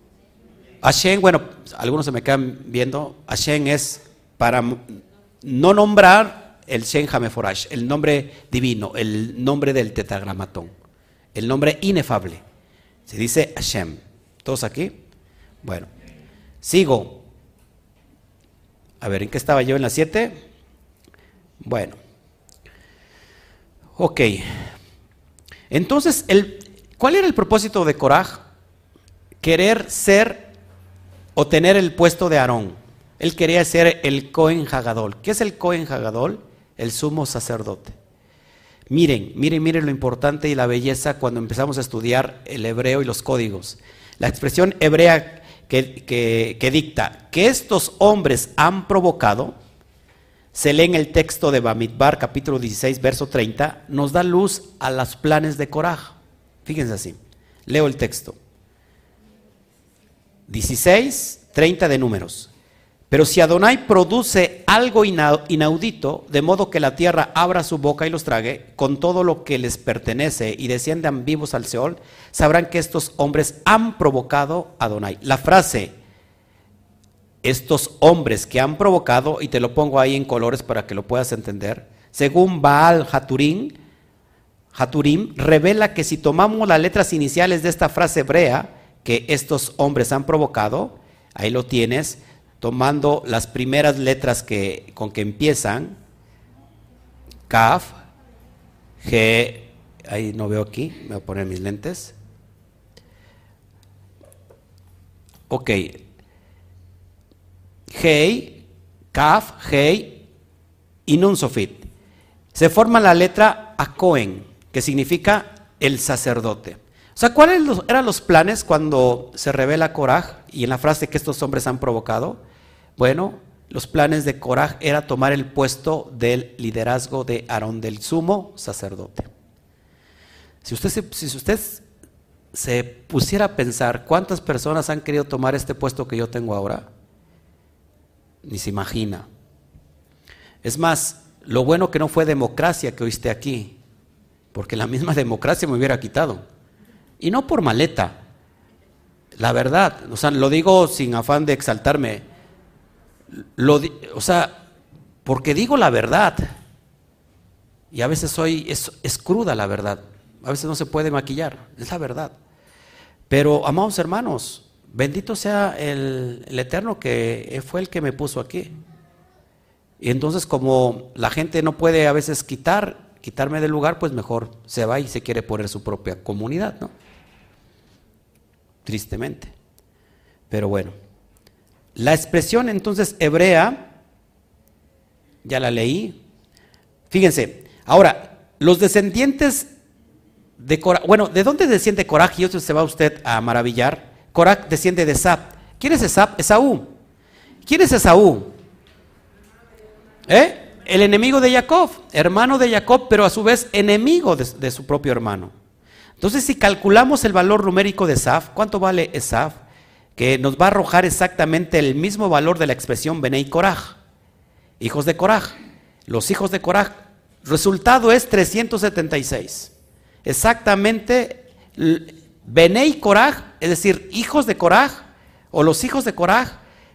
Hashem, bueno, algunos se me quedan viendo, Hashem es para no nombrar el Shem Hameforash, el nombre divino, el nombre del tetragramatón, el nombre inefable. Se dice Hashem. ¿Todos aquí? Bueno, sigo. A ver, ¿en qué estaba yo en la 7? Bueno. Ok. Entonces, ¿cuál era el propósito de Coraj? Querer ser o tener el puesto de Aarón. Él quería ser el Cohen Hagadol. ¿Qué es el Cohen Hagadol? El sumo sacerdote. Miren, miren, miren lo importante y la belleza cuando empezamos a estudiar el hebreo y los códigos. La expresión hebrea que, dicta que estos hombres han provocado, se lee en el texto de Bamidbar, capítulo 16, verso 30, nos da luz a los planes de Coraj. Fíjense así, leo el texto. 16, 30 de números. Pero si Adonai produce algo inaudito, de modo que la tierra abra su boca y los trague, con todo lo que les pertenece y desciendan vivos al Seol, sabrán que estos hombres han provocado a Adonai. La frase, estos hombres que han provocado, y te lo pongo ahí en colores para que lo puedas entender, según Baal Haturim, Haturim revela que si tomamos las letras iniciales de esta frase hebrea, que estos hombres han provocado, ahí lo tienes, tomando las primeras letras que, con que empiezan, Kaf, G, ahí no veo aquí, me voy a poner mis lentes. Ok. Hei, Kaf, Hei y Nun. Se forma la letra Akoen, que significa el sacerdote. O sea, ¿cuáles eran los planes cuando se revela Korah y en la frase que estos hombres han provocado? Bueno, los planes de Coraj era tomar el puesto del liderazgo de Aarón del sumo sacerdote. Si usted, si usted se pusiera a pensar cuántas personas han querido tomar este puesto que yo tengo ahora, ni se imagina. Es más, lo bueno que no fue democracia que oíste aquí, porque la misma [LAUGHS] democracia me hubiera quitado. Y no por maleta, la verdad, o sea, lo digo sin afán de exaltarme lo, o sea, porque digo la verdad. Y a veces soy, es, cruda la verdad. A veces no se puede maquillar, es la verdad. Pero, amados hermanos, bendito sea el, Eterno que fue el que me puso aquí. Y entonces como la gente no puede a veces quitar, quitarme del lugar, pues mejor se va y se quiere poner su propia comunidad, ¿no? Tristemente. Pero bueno. La expresión entonces hebrea, ya la leí. Fíjense, ahora, los descendientes de Coraj, bueno, ¿de dónde desciende Coraj? Y eso se va usted a maravillar. Coraj desciende de Esab. ¿Quién es Esab? Esaú. ¿Quién es Esaú? ¿Eh? El enemigo de Jacob, hermano de Jacob, pero a su vez enemigo de, su propio hermano. Entonces, si calculamos el valor numérico de Esab, ¿cuánto vale Esab? que nos va a arrojar exactamente el mismo valor de la expresión Benei Koraj, hijos de Koraj. Los hijos de Koraj, resultado es 376. Exactamente, Benei Koraj, es decir, hijos de Koraj, o los hijos de Koraj,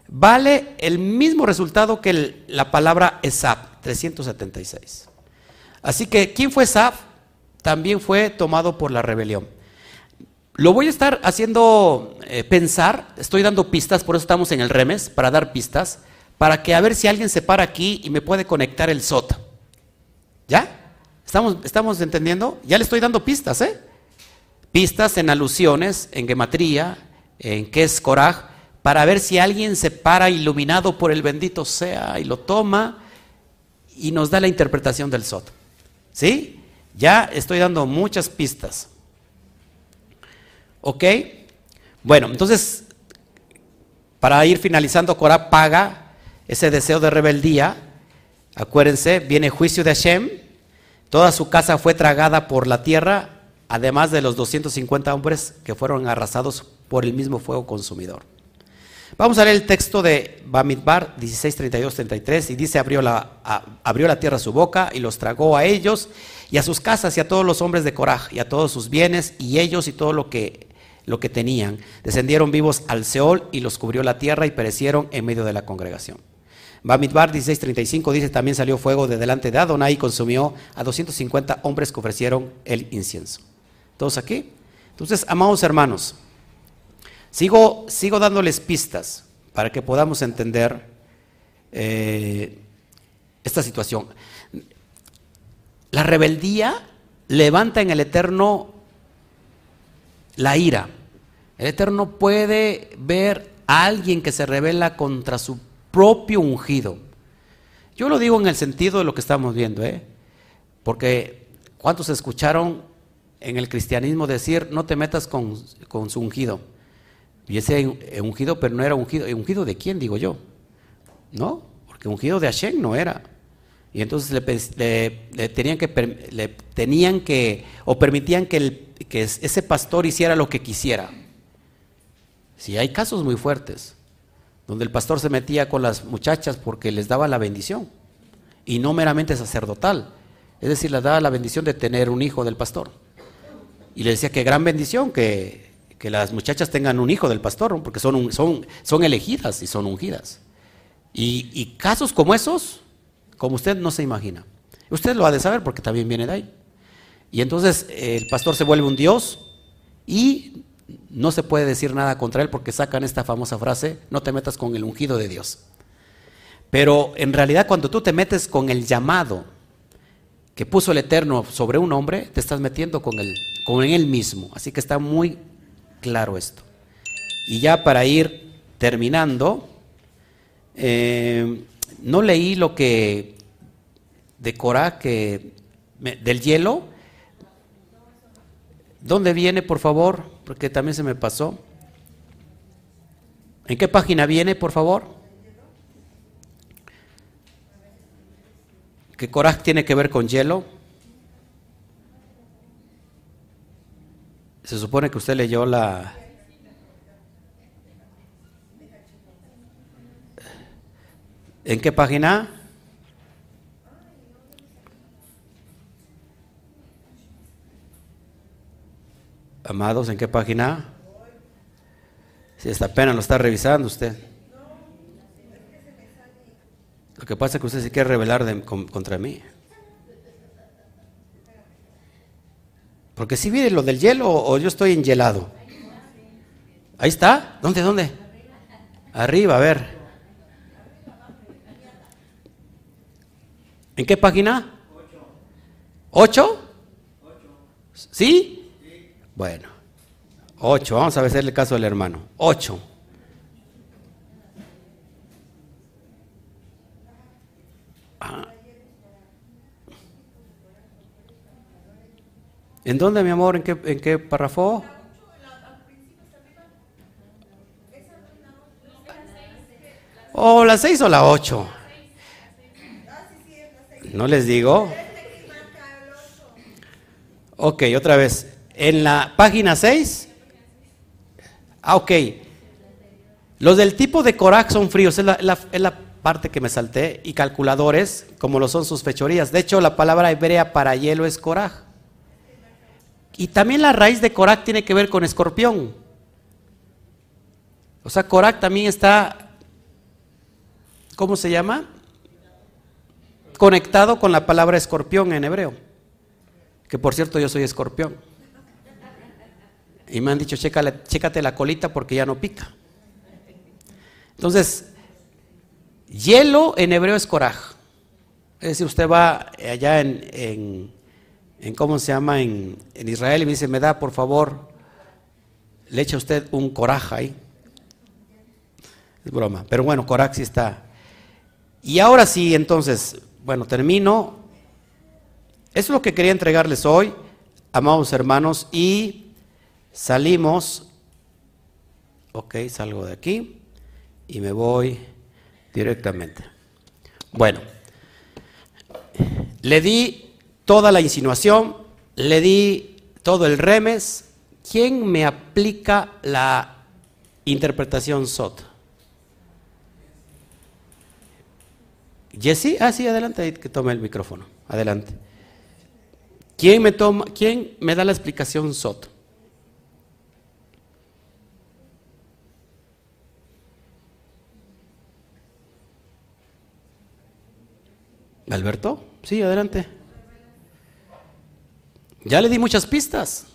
vale el mismo resultado que la palabra Esab, 376. Así que, ¿quién fue Esab? También fue tomado por la rebelión. Lo voy a estar haciendo eh, pensar, estoy dando pistas, por eso estamos en el remes, para dar pistas, para que a ver si alguien se para aquí y me puede conectar el SOT. ¿Ya? ¿Estamos, estamos entendiendo? Ya le estoy dando pistas, ¿eh? Pistas en alusiones, en gematría, en qué es coraj, para ver si alguien se para iluminado por el bendito sea y lo toma y nos da la interpretación del SOT. ¿Sí? Ya estoy dando muchas pistas. ¿Ok? Bueno, entonces, para ir finalizando, Corá paga ese deseo de rebeldía. Acuérdense, viene juicio de Hashem. Toda su casa fue tragada por la tierra, además de los 250 hombres que fueron arrasados por el mismo fuego consumidor. Vamos a leer el texto de Bamidbar 16, 32, 33 y dice, abrió la, abrió la tierra su boca y los tragó a ellos y a sus casas y a todos los hombres de Coraj y a todos sus bienes y ellos y todo lo que lo que tenían. Descendieron vivos al Seol y los cubrió la tierra y perecieron en medio de la congregación. Bamidbar 16:35 dice, también salió fuego de delante de Adonai y consumió a 250 hombres que ofrecieron el incienso. ¿Todos aquí? Entonces, amados hermanos, sigo, sigo dándoles pistas para que podamos entender eh, esta situación. La rebeldía levanta en el Eterno la ira. El Eterno puede ver alguien que se revela contra su propio ungido. Yo lo digo en el sentido de lo que estamos viendo, ¿eh? Porque ¿cuántos escucharon en el cristianismo decir no te metas con, con su ungido? Y ese ungido, pero no era ungido. ¿Ungido de quién, digo yo? ¿No? Porque ungido de Hashem no era. Y entonces le, tenían que, le tenían que, o permitían que, ese pastor hiciera lo que quisiera. Si hay casos muy fuertes, donde el pastor se metía con las muchachas porque les daba la bendición, y no meramente sacerdotal, es decir, les daba la bendición de tener un hijo del pastor. Y le decía que gran bendición que, que las muchachas tengan un hijo del pastor, porque son, son, son elegidas y son ungidas. Y, y casos como esos, como usted no se imagina. Usted lo ha de saber porque también viene de ahí. Y entonces el pastor se vuelve un Dios y no se puede decir nada contra él porque sacan esta famosa frase, no te metas con el ungido de Dios. Pero en realidad cuando tú te metes con el llamado que puso el Eterno sobre un hombre, te estás metiendo con él, con él mismo. Así que está muy claro esto. Y ya para ir terminando, eh, no leí lo que de Corá, que del hielo. ¿Dónde viene, por favor? Porque también se me pasó. ¿En qué página viene, por favor? ¿Qué Corá tiene que ver con hielo? Se supone que usted leyó la, ¿En qué página? Amados, ¿en qué página? Si esta pena lo está revisando usted. Lo que pasa es que usted se quiere rebelar contra mí. Porque si viene lo del hielo o yo estoy engelado. Ahí está. ¿Dónde? ¿Dónde? Arriba, a ver. ¿En qué página? ¿Ocho? ¿Sí? Bueno, ocho. Vamos a el caso del hermano. Ocho. ¿En dónde, mi amor? ¿En qué, en qué párrafo? ¿O oh, la seis o la ocho? ¿No les digo? Ok, otra vez. En la página 6. Ah, ok. Los del tipo de Coraj son fríos, es la, parte que me salté. Y calculadores, como lo son sus fechorías. De hecho, la palabra hebrea para hielo es Coraj. Y también la raíz de Coraj tiene que ver con escorpión. O sea, Coraj también está, ¿cómo se llama? conectado con la palabra escorpión en hebreo. Que por cierto yo soy escorpión. Y me han dicho, chécate la colita porque ya no pica. Entonces, hielo en hebreo es coraj. Es decir, usted va allá en, ¿cómo se llama? En, en, Israel y me dice, me da por favor, le echa usted un coraj ahí. Es broma, pero bueno, coraj sí está. Y ahora sí, entonces, bueno, termino. Eso es lo que quería entregarles hoy, amados hermanos, y salimos. Ok, salgo de aquí y me voy directamente. Bueno, le di toda la insinuación, le di todo el remes. ¿Quién me aplica la interpretación SOT? Jesse, ah, sí, adelante, que tome el micrófono. Adelante. ¿Quién me, toma, quién me da la explicación SOT? Alberto, sí, adelante. Ya le di muchas pistas.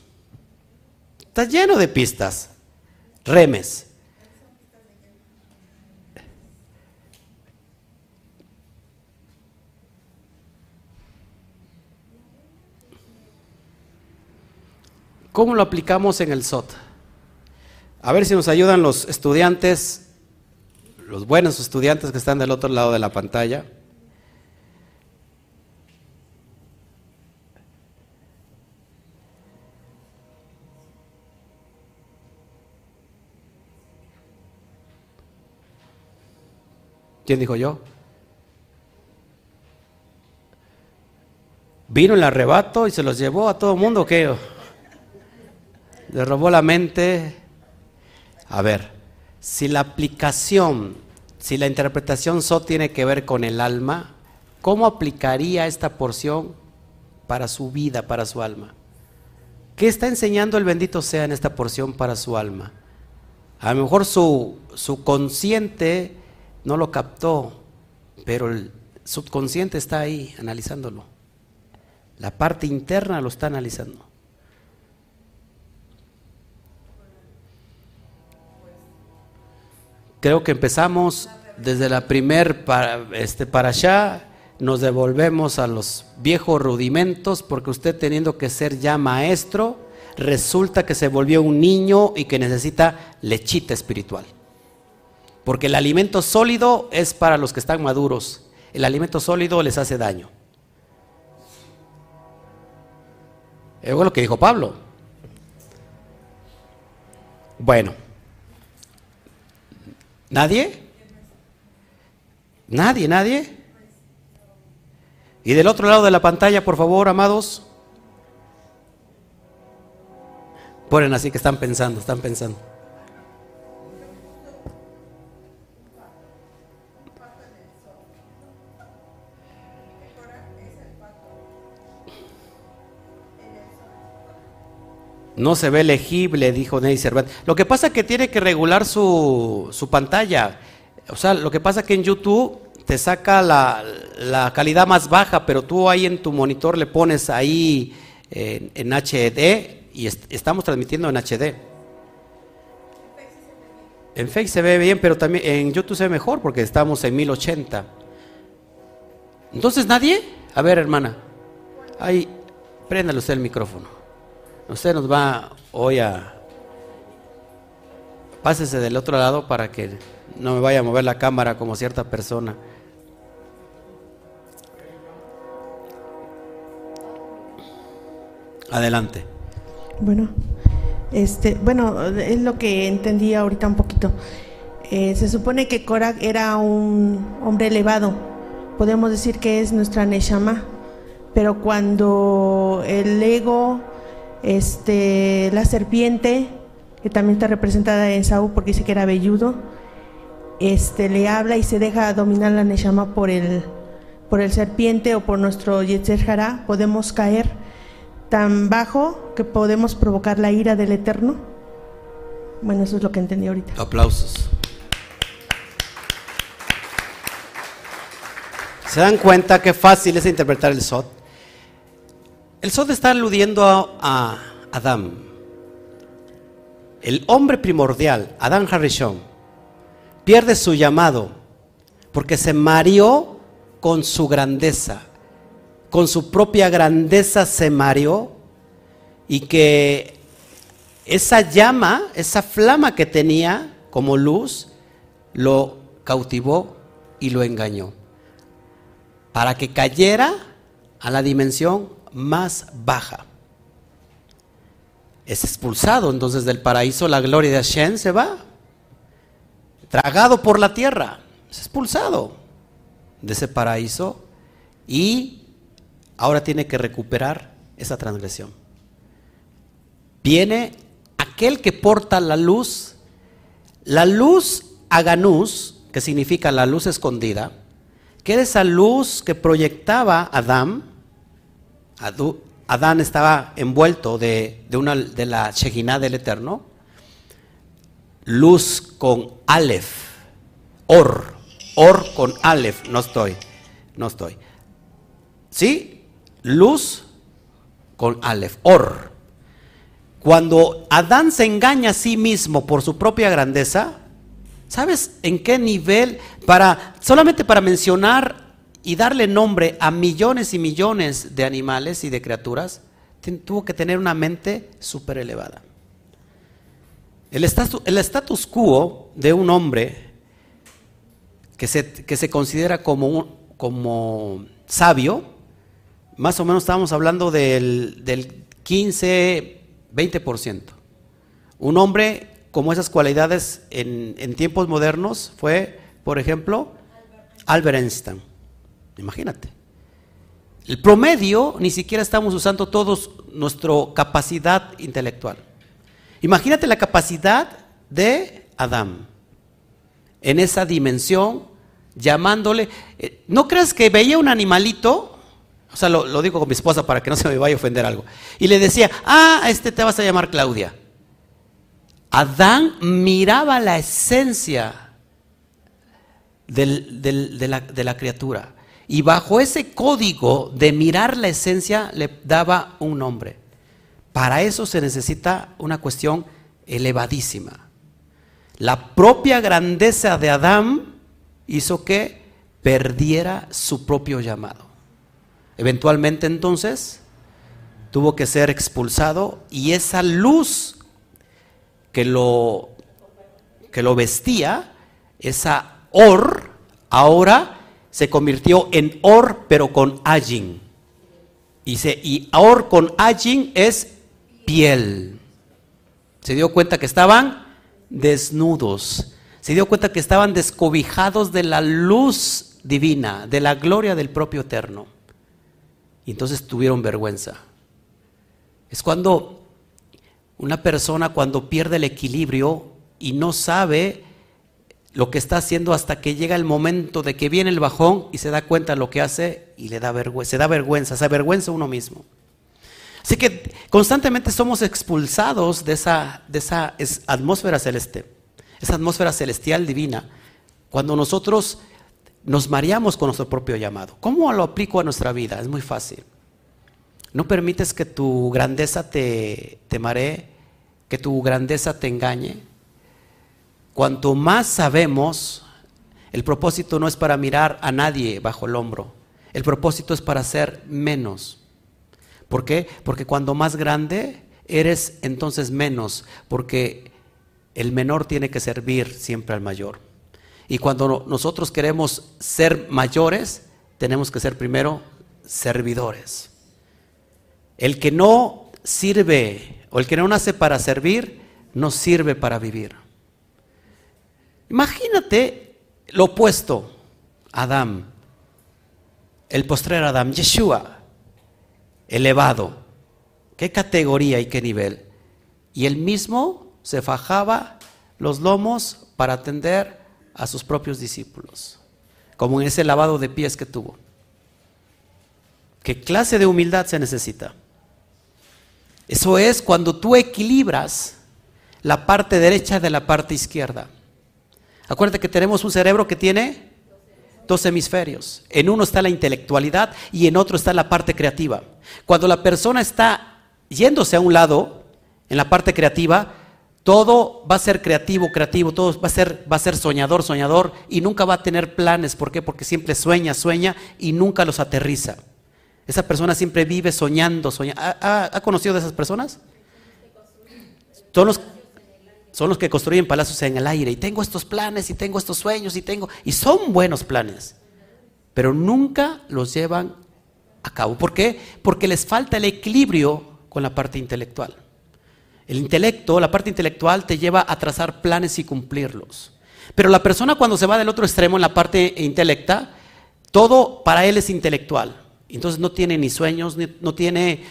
Está lleno de pistas. Remes. ¿Cómo lo aplicamos en el SOT? A ver si nos ayudan los estudiantes los buenos estudiantes que están del otro lado de la pantalla. ¿Quién dijo yo? Vino el arrebato y se los llevó a todo el mundo, ¿qué? Le robó la mente. A ver, si la aplicación, si la interpretación so tiene que ver con el alma, ¿cómo aplicaría esta porción para su vida, para su alma? ¿Qué está enseñando el bendito sea en esta porción para su alma? A lo mejor su, su consciente no lo captó, pero el subconsciente está ahí analizándolo. La parte interna lo está analizando. Creo que empezamos desde la primer para, este, para allá, nos devolvemos a los viejos rudimentos, porque usted teniendo que ser ya maestro, resulta que se volvió un niño y que necesita lechita espiritual. Porque el alimento sólido es para los que están maduros. El alimento sólido les hace daño. Es lo que dijo Pablo. Bueno. ¿Nadie? ¿Nadie? ¿Nadie? Y del otro lado de la pantalla, por favor, amados. Ponen así que están pensando, están pensando. No se ve legible, dijo Ney Cervantes. Lo que pasa es que tiene que regular su, pantalla. O sea, lo que pasa es que en YouTube te saca la, calidad más baja, pero tú ahí en tu monitor le pones ahí en, HD y estamos transmitiendo en HD. En Facebook se ve bien, pero también en YouTube se ve mejor porque estamos en 1080. Entonces, ¿nadie? A ver, hermana. Ahí, préndale usted el micrófono. Usted nos va hoy a... Pásese del otro lado para que no me vaya a mover la cámara como cierta persona. Adelante. Bueno, este, bueno, es lo que entendí ahorita un poquito. Eh, se supone que Korak era un hombre elevado. Podemos decir que es nuestra Neshama. Pero cuando el ego este, la serpiente, que también está representada en Saúl porque dice que era velludo, este, le habla y se deja dominar la Neshama por el, por el serpiente o por nuestro Yetzer podemos caer tan bajo que podemos provocar la ira del Eterno. Bueno, eso es lo que entendí ahorita. Aplausos. ¿Se dan cuenta qué fácil es interpretar el Sot? El Sod está aludiendo a, Adán. El hombre primordial, Adán Harishon, pierde su llamado porque se mareó con su grandeza. Con su propia grandeza se mareó y que esa llama, esa flama que tenía como luz, lo cautivó y lo engañó. Para que cayera a la dimensión más baja. Es expulsado entonces del paraíso, la gloria de Hashem se va. Tragado por la tierra, es expulsado de ese paraíso y ahora tiene que recuperar esa transgresión. Viene aquel que porta la luz, la luz aganús, que significa la luz escondida, que era esa luz que proyectaba Adán, Adán estaba envuelto de, una, de la Shekinah del Eterno. Luz con Aleph. Or. Or con Aleph. No estoy. No estoy. ¿Sí? Luz con Aleph. Or. Cuando Adán se engaña a sí mismo por su propia grandeza, ¿sabes en qué nivel? Para, solamente para mencionar y darle nombre a millones y millones de animales y de criaturas, tuvo que tener una mente súper elevada. El status, el status quo de un hombre que se, que se considera como, como sabio, más o menos estábamos hablando del, del 15, 20%. Un hombre como esas cualidades en, en tiempos modernos fue, por ejemplo, Albert Einstein. Imagínate. El promedio, ni siquiera estamos usando todos nuestra capacidad intelectual. Imagínate la capacidad de Adán en esa dimensión, llamándole. Eh, ¿No crees que veía un animalito? O sea, lo, digo con mi esposa para que no se me vaya a ofender algo. Y le decía, ah, este te vas a llamar Claudia. Adán miraba la esencia de, la, de la criatura. Y bajo ese código de mirar la esencia le daba un nombre. Para eso se necesita una cuestión elevadísima. La propia grandeza de Adán hizo que perdiera su propio llamado. Eventualmente entonces tuvo que ser expulsado y esa luz que lo, que lo vestía, esa or, ahora se convirtió en Or, pero con Ajin. Y, y Or con Ajin es piel. Se dio cuenta que estaban desnudos. Se dio cuenta que estaban descobijados de la luz divina, de la gloria del propio Eterno. Y entonces tuvieron vergüenza. Es cuando una persona cuando pierde el equilibrio y no sabe lo que está haciendo hasta que llega el momento de que viene el bajón y se da cuenta de lo que hace y le da vergüenza, se da vergüenza, se avergüenza uno mismo. Así que constantemente somos expulsados de esa, de esa atmósfera celeste, esa atmósfera celestial divina, cuando nosotros nos mareamos con nuestro propio llamado. ¿Cómo lo aplico a nuestra vida? Es muy fácil. No permites que tu grandeza te, te maree, que tu grandeza te engañe, Cuanto más sabemos, el propósito no es para mirar a nadie bajo el hombro. El propósito es para ser menos. ¿Por qué? Porque cuando más grande eres, entonces menos. Porque el menor tiene que servir siempre al mayor. Y cuando nosotros queremos ser mayores, tenemos que ser primero servidores. El que no sirve o el que no nace para servir, no sirve para vivir. Imagínate lo opuesto, Adán, el postrer Adán, Yeshua, elevado. ¿Qué categoría y qué nivel? Y él mismo se fajaba los lomos para atender a sus propios discípulos, como en ese lavado de pies que tuvo. ¿Qué clase de humildad se necesita? Eso es cuando tú equilibras la parte derecha de la parte izquierda. Acuérdate que tenemos un cerebro que tiene dos hemisferios. En uno está la intelectualidad y en otro está la parte creativa. Cuando la persona está yéndose a un lado, en la parte creativa, todo va a ser creativo, creativo, todo va a ser, va a ser soñador, soñador y nunca va a tener planes. ¿Por qué? Porque siempre sueña, sueña y nunca los aterriza. Esa persona siempre vive soñando, soñando. ¿Ha, conocido de esas personas? Son los, son los que construyen palacios en el aire y tengo estos planes y tengo estos sueños y tengo y son buenos planes, pero nunca los llevan a cabo. ¿Por qué? Porque les falta el equilibrio con la parte intelectual. El intelecto, la parte intelectual te lleva a trazar planes y cumplirlos. Pero la persona cuando se va del otro extremo en la parte intelecta, todo para él es intelectual. Entonces no tiene ni sueños, no tiene,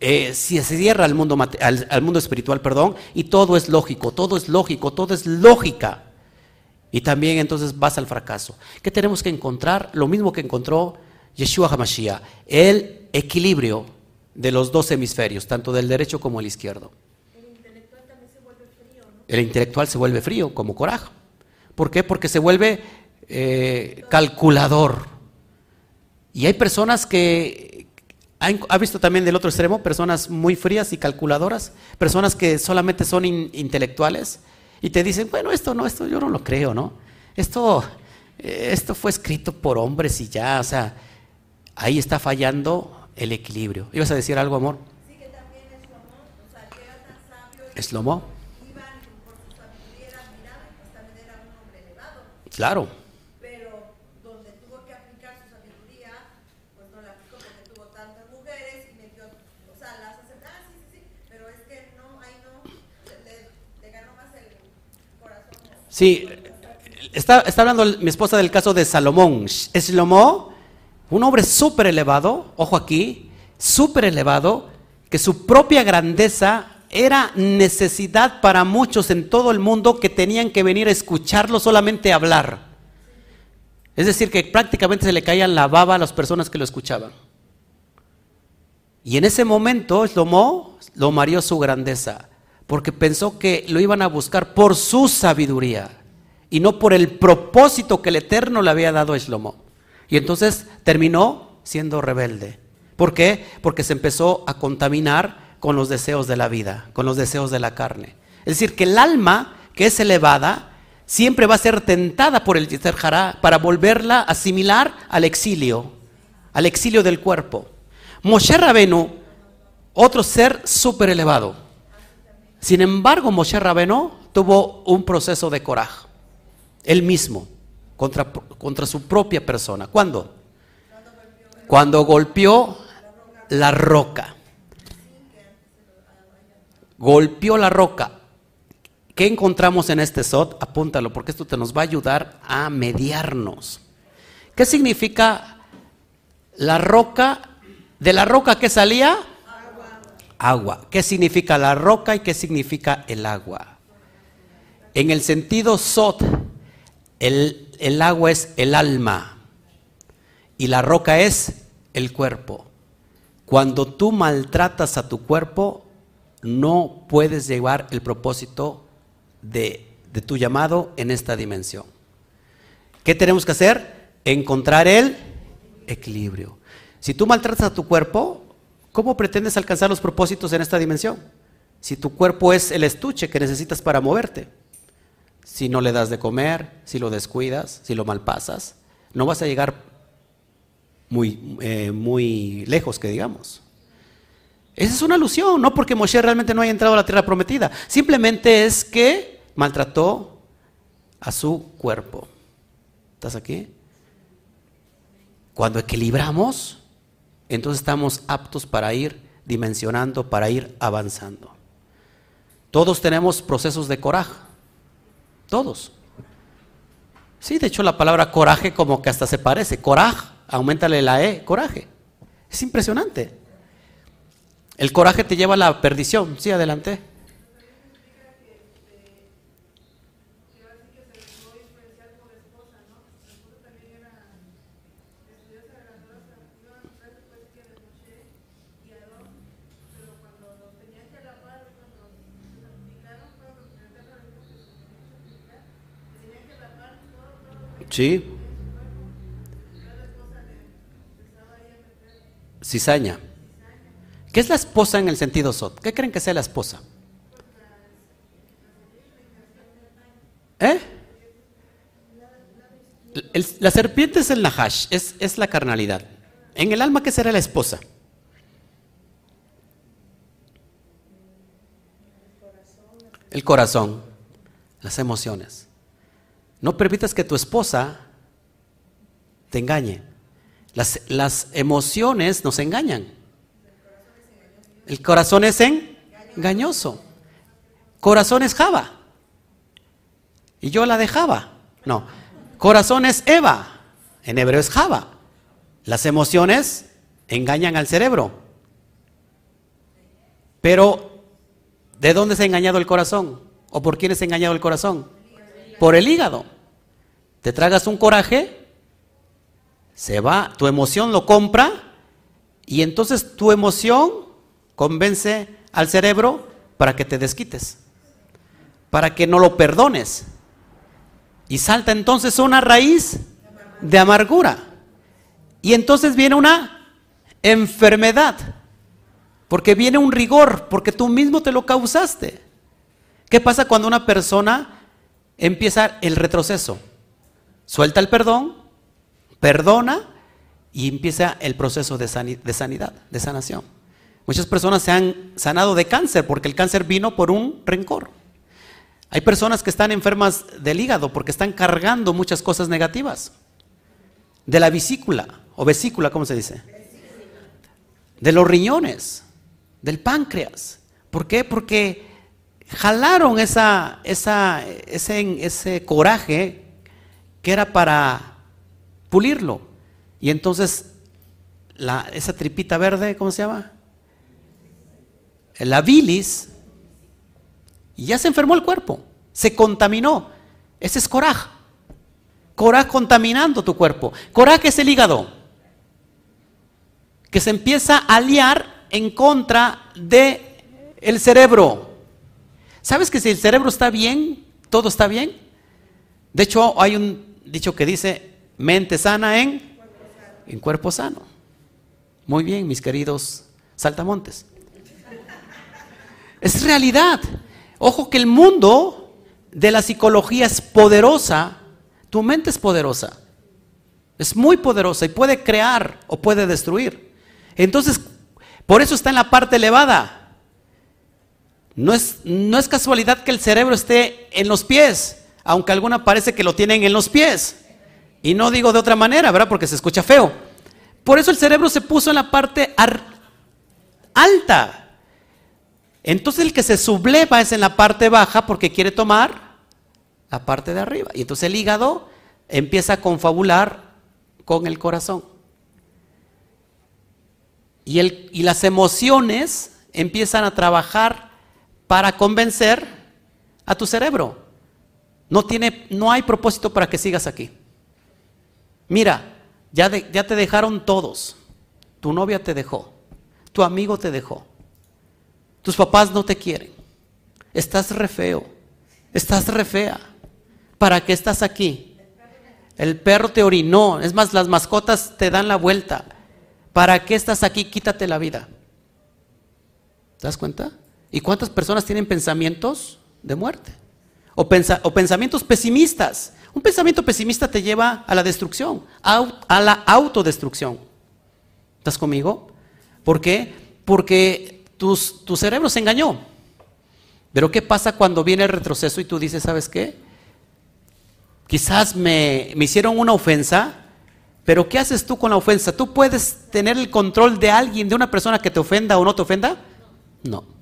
eh, si se cierra al mundo, al, mundo espiritual, perdón, y todo es lógico, todo es lógico, todo es lógica. Y también entonces vas al fracaso. ¿Qué tenemos que encontrar? Lo mismo que encontró Yeshua HaMashiach, el equilibrio de los dos hemisferios, tanto del derecho como el izquierdo. El intelectual también se vuelve frío, ¿no? El intelectual se vuelve frío, como coraje. ¿Por qué? Porque se vuelve eh, calculador y hay personas que, ha visto también del otro extremo, personas muy frías y calculadoras, personas que solamente son intelectuales y te dicen, bueno, esto no, esto yo no lo creo, ¿no? Esto, eh, esto fue escrito por hombres y ya, o sea, ahí está fallando el equilibrio. ¿Ibas a decir algo, amor? Sí, que también es lomo, o sea, que era tan sabio. ¿Es lomo? Iban por su sabiduría, era admirado y pues también era un hombre elevado. Claro. Sí, está, está hablando mi esposa del caso de Salomón. Salomón, un hombre súper elevado, ojo aquí, súper elevado, que su propia grandeza era necesidad para muchos en todo el mundo que tenían que venir a escucharlo solamente hablar. Es decir, que prácticamente se le caían la baba a las personas que lo escuchaban. Y en ese momento Shlomo lo mareó su grandeza, porque pensó que lo iban a buscar por su sabiduría y no por el propósito que el Eterno le había dado a Shlomo. Y entonces terminó siendo rebelde. ¿Por qué? Porque se empezó a contaminar con los deseos de la vida, con los deseos de la carne. Es decir, que el alma que es elevada siempre va a ser tentada por el Yetzer para volverla a asimilar al exilio, al exilio del cuerpo. Moshe Rabenu, otro ser súper elevado. Sin embargo, Moshe Rabenu tuvo un proceso de coraje, él mismo, contra, su propia persona. ¿Cuándo? Cuando golpeó la roca. Golpeó la roca. ¿Qué encontramos en este SOT? Apúntalo, porque esto te nos va a ayudar a mediarnos. ¿Qué significa la roca? ¿De la roca qué salía? Agua. ¿Qué significa la roca y qué significa el agua? En el sentido SOT, el, el agua es el alma y la roca es el cuerpo. Cuando tú maltratas a tu cuerpo, no puedes llevar el propósito de, tu llamado en esta dimensión. ¿Qué tenemos que hacer? Encontrar el equilibrio. Si tú maltratas a tu cuerpo, ¿cómo pretendes alcanzar los propósitos en esta dimensión? Si tu cuerpo es el estuche que necesitas para moverte. Si no le das de comer, si lo descuidas, si lo malpasas, no vas a llegar muy, eh, muy lejos, que digamos. Esa es una alusión, no porque Moshe realmente no haya entrado a la tierra prometida. Simplemente es que maltrató a su cuerpo. ¿Estás aquí? Cuando equilibramos, entonces estamos aptos para ir dimensionando, para ir avanzando. Todos tenemos procesos de coraje. Todos. Sí, de hecho la palabra coraje como que hasta se parece. Coraje, aumentale la E, coraje. Es impresionante. El coraje te lleva a la perdición. Sí, adelante. Sí. Cizaña. ¿Qué es la esposa en el sentido SOT? ¿Qué creen que sea la esposa? ¿Eh? la serpiente es el nahash, es, es la carnalidad. En el alma, ¿qué será la esposa? El corazón, las emociones. No permitas que tu esposa te engañe. Las, emociones nos engañan. El corazón es engañoso. Corazón es Java. Y yo la dejaba. No. Corazón es Eva. En hebreo es Java. Las emociones engañan al cerebro. Pero, ¿de dónde se ha engañado el corazón? ¿O por quién es engañado el corazón? Por el hígado. Te tragas un coraje, se va, tu emoción lo compra, y entonces tu emoción Convence al cerebro para que te desquites, para que no lo perdones. Y salta entonces una raíz de amargura. Y entonces viene una enfermedad, porque viene un rigor, porque tú mismo te lo causaste. ¿Qué pasa cuando una persona empieza el retroceso? Suelta el perdón, perdona y empieza el proceso de sanidad, de sanación. Muchas personas se han sanado de cáncer porque el cáncer vino por un rencor. Hay personas que están enfermas del hígado porque están cargando muchas cosas negativas. De la vesícula, o vesícula, ¿cómo se dice? De los riñones, del páncreas. ¿Por qué? Porque jalaron esa, esa, ese, ese coraje que era para pulirlo. Y entonces la, esa tripita verde, ¿cómo se llama? La bilis, y ya se enfermó el cuerpo, se contaminó. Ese es coraje. Coraje contaminando tu cuerpo. Coraje es el hígado, que se empieza a liar en contra de cerebro. ¿Sabes que si el cerebro está bien, todo está bien? De hecho, hay un dicho que dice, mente sana en, en cuerpo sano. Muy bien, mis queridos saltamontes. Es realidad. Ojo que el mundo de la psicología es poderosa. Tu mente es poderosa. Es muy poderosa y puede crear o puede destruir. Entonces, por eso está en la parte elevada. No es, no es casualidad que el cerebro esté en los pies, aunque alguna parece que lo tienen en los pies. Y no digo de otra manera, ¿verdad? Porque se escucha feo. Por eso el cerebro se puso en la parte alta. Entonces el que se subleva es en la parte baja porque quiere tomar la parte de arriba. Y entonces el hígado empieza a confabular con el corazón. Y, el, y las emociones empiezan a trabajar para convencer a tu cerebro. No, tiene, no hay propósito para que sigas aquí. Mira, ya, ya te dejaron todos. Tu novia te dejó. Tu amigo te dejó. Tus papás no te quieren. Estás re feo. Estás re fea. ¿Para qué estás aquí? El perro te orinó. Es más, las mascotas te dan la vuelta. ¿Para qué estás aquí? Quítate la vida. ¿Te das cuenta? ¿Y cuántas personas tienen pensamientos de muerte? O, pensamientos pesimistas. Un pensamiento pesimista te lleva a la destrucción, a, la autodestrucción. ¿Estás conmigo? ¿Por qué? Porque tu cerebro se engañó. Pero ¿qué pasa cuando viene el retroceso y tú dices, ¿sabes qué? Quizás me, me hicieron una ofensa, pero ¿qué haces tú con la ofensa? ¿Tú puedes tener el control de alguien, de una persona que te ofenda o no te ofenda? No.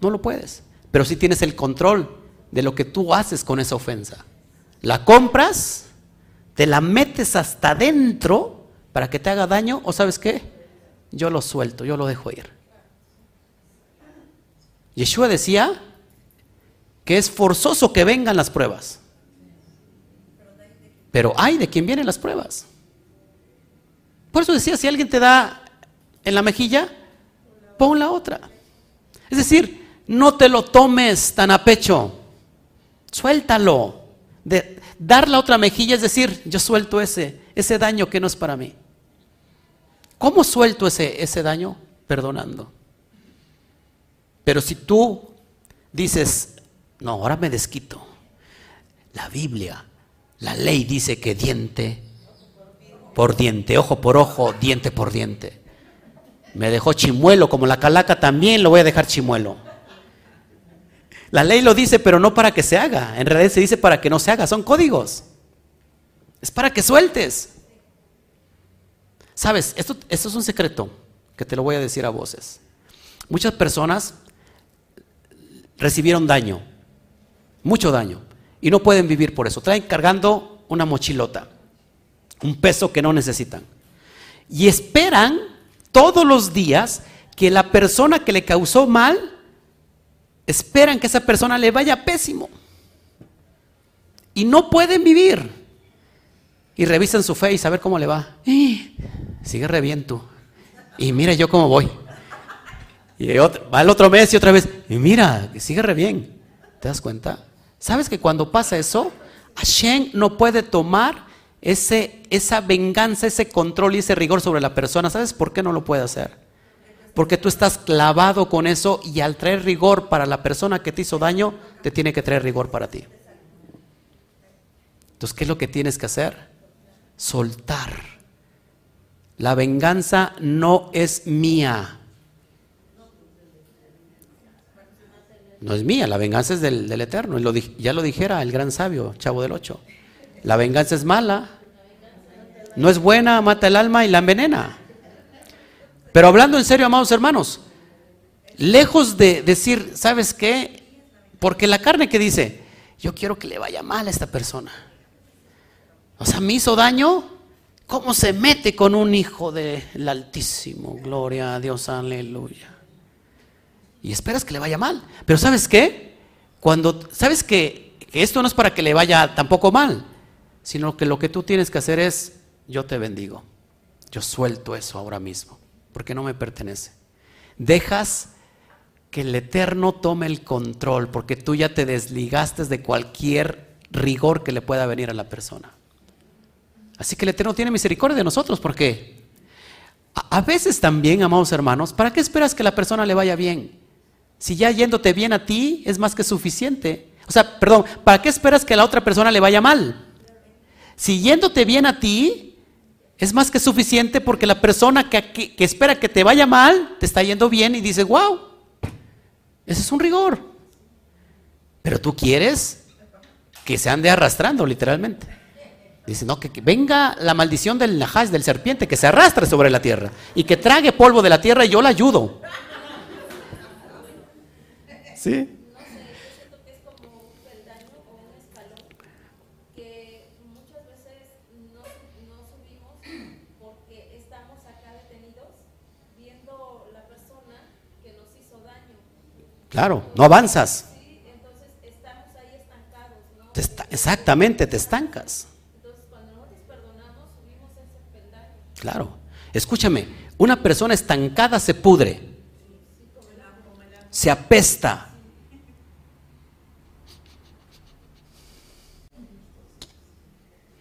No lo puedes. Pero sí tienes el control de lo que tú haces con esa ofensa. La compras, te la metes hasta adentro para que te haga daño o sabes qué? Yo lo suelto, yo lo dejo ir. Yeshua decía que es forzoso que vengan las pruebas. Pero hay de quien vienen las pruebas. Por eso decía, si alguien te da en la mejilla, pon la otra. Es decir, no te lo tomes tan a pecho. Suéltalo. De dar la otra mejilla es decir, yo suelto ese, ese daño que no es para mí. ¿Cómo suelto ese, ese daño? Perdonando. Pero si tú dices, no, ahora me desquito. La Biblia, la ley dice que diente por diente, ojo por ojo, diente por diente. Me dejó chimuelo, como la calaca también lo voy a dejar chimuelo. La ley lo dice, pero no para que se haga. En realidad se dice para que no se haga. Son códigos. Es para que sueltes. Sabes, esto, es un secreto que te lo voy a decir a voces. Muchas personas recibieron daño, mucho daño, y no pueden vivir por eso. Traen cargando una mochilota, un peso que no necesitan. Y esperan todos los días que la persona que le causó mal esperan que esa persona le vaya pésimo. Y no pueden vivir. Y revisan su fe y saber cómo le va. sigue reviento. Y mira yo cómo voy. Y va el otro mes y otra vez. Y mira, sigue re bien. ¿Te das cuenta? ¿Sabes que cuando pasa eso, Hashem no puede tomar ese, esa venganza, ese control y ese rigor sobre la persona? ¿Sabes por qué no lo puede hacer? Porque tú estás clavado con eso y al traer rigor para la persona que te hizo daño, te tiene que traer rigor para ti. Entonces, ¿qué es lo que tienes que hacer? Soltar. La venganza no es mía. No es mía, la venganza es del, Eterno. ya lo dijera el gran sabio, Chavo del Ocho. La venganza es mala, no es buena, mata el alma y la envenena. Pero hablando en serio, amados hermanos, lejos de decir, ¿sabes qué? Porque la carne que dice, yo quiero que le vaya mal a esta persona. O sea, me hizo daño. ¿Cómo se mete con un hijo del Altísimo? Gloria a Dios, aleluya. Y esperas que le vaya mal. Pero ¿sabes qué? Cuando, ¿sabes que, que esto no es para que le vaya tampoco mal? Sino que lo que tú tienes que hacer es, yo te bendigo. Yo suelto eso ahora mismo, porque no me pertenece. Dejas que el Eterno tome el control, porque tú ya te desligaste de cualquier rigor que le pueda venir a la persona. Así que el Eterno tiene misericordia de nosotros, porque a, veces también, amados hermanos, ¿para qué esperas que la persona le vaya bien? Si ya yéndote bien a ti es más que suficiente. O sea, perdón, ¿para qué esperas que la otra persona le vaya mal? Si yéndote bien a ti es más que suficiente porque la persona que, que espera que te vaya mal te está yendo bien y dice, wow, ese es un rigor. Pero tú quieres que se ande arrastrando literalmente. Dice, no, que, venga la maldición del najaz, del serpiente, que se arrastre sobre la tierra y que trague polvo de la tierra y yo la ayudo. ¿Sí? Claro, no avanzas. Sí, entonces estamos ahí estancados, ¿no? exactamente, te estancas. Entonces, cuando nosotros perdonamos, subimos ese peldaño. Claro. Escúchame, una persona estancada se pudre. Se apesta.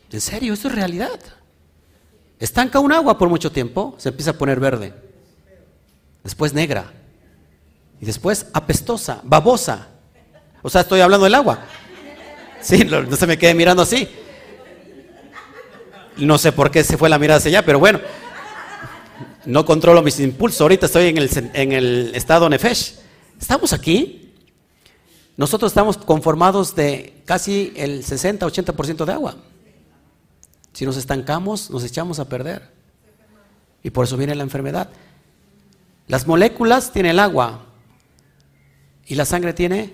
En serio, eso es realidad. Estanca un agua por mucho tiempo, se empieza a poner verde. Después negra y después apestosa, babosa. O sea, estoy hablando del agua. Sí, no se me quede mirando así. No sé por qué se fue la mirada hacia allá, pero bueno. No controlo mis impulsos. Ahorita estoy en el, en el estado Nefesh. Estamos aquí. Nosotros estamos conformados de casi el 60-80% de agua. Si nos estancamos, nos echamos a perder. Y por eso viene la enfermedad. Las moléculas tienen el agua, ¿Y la sangre tiene?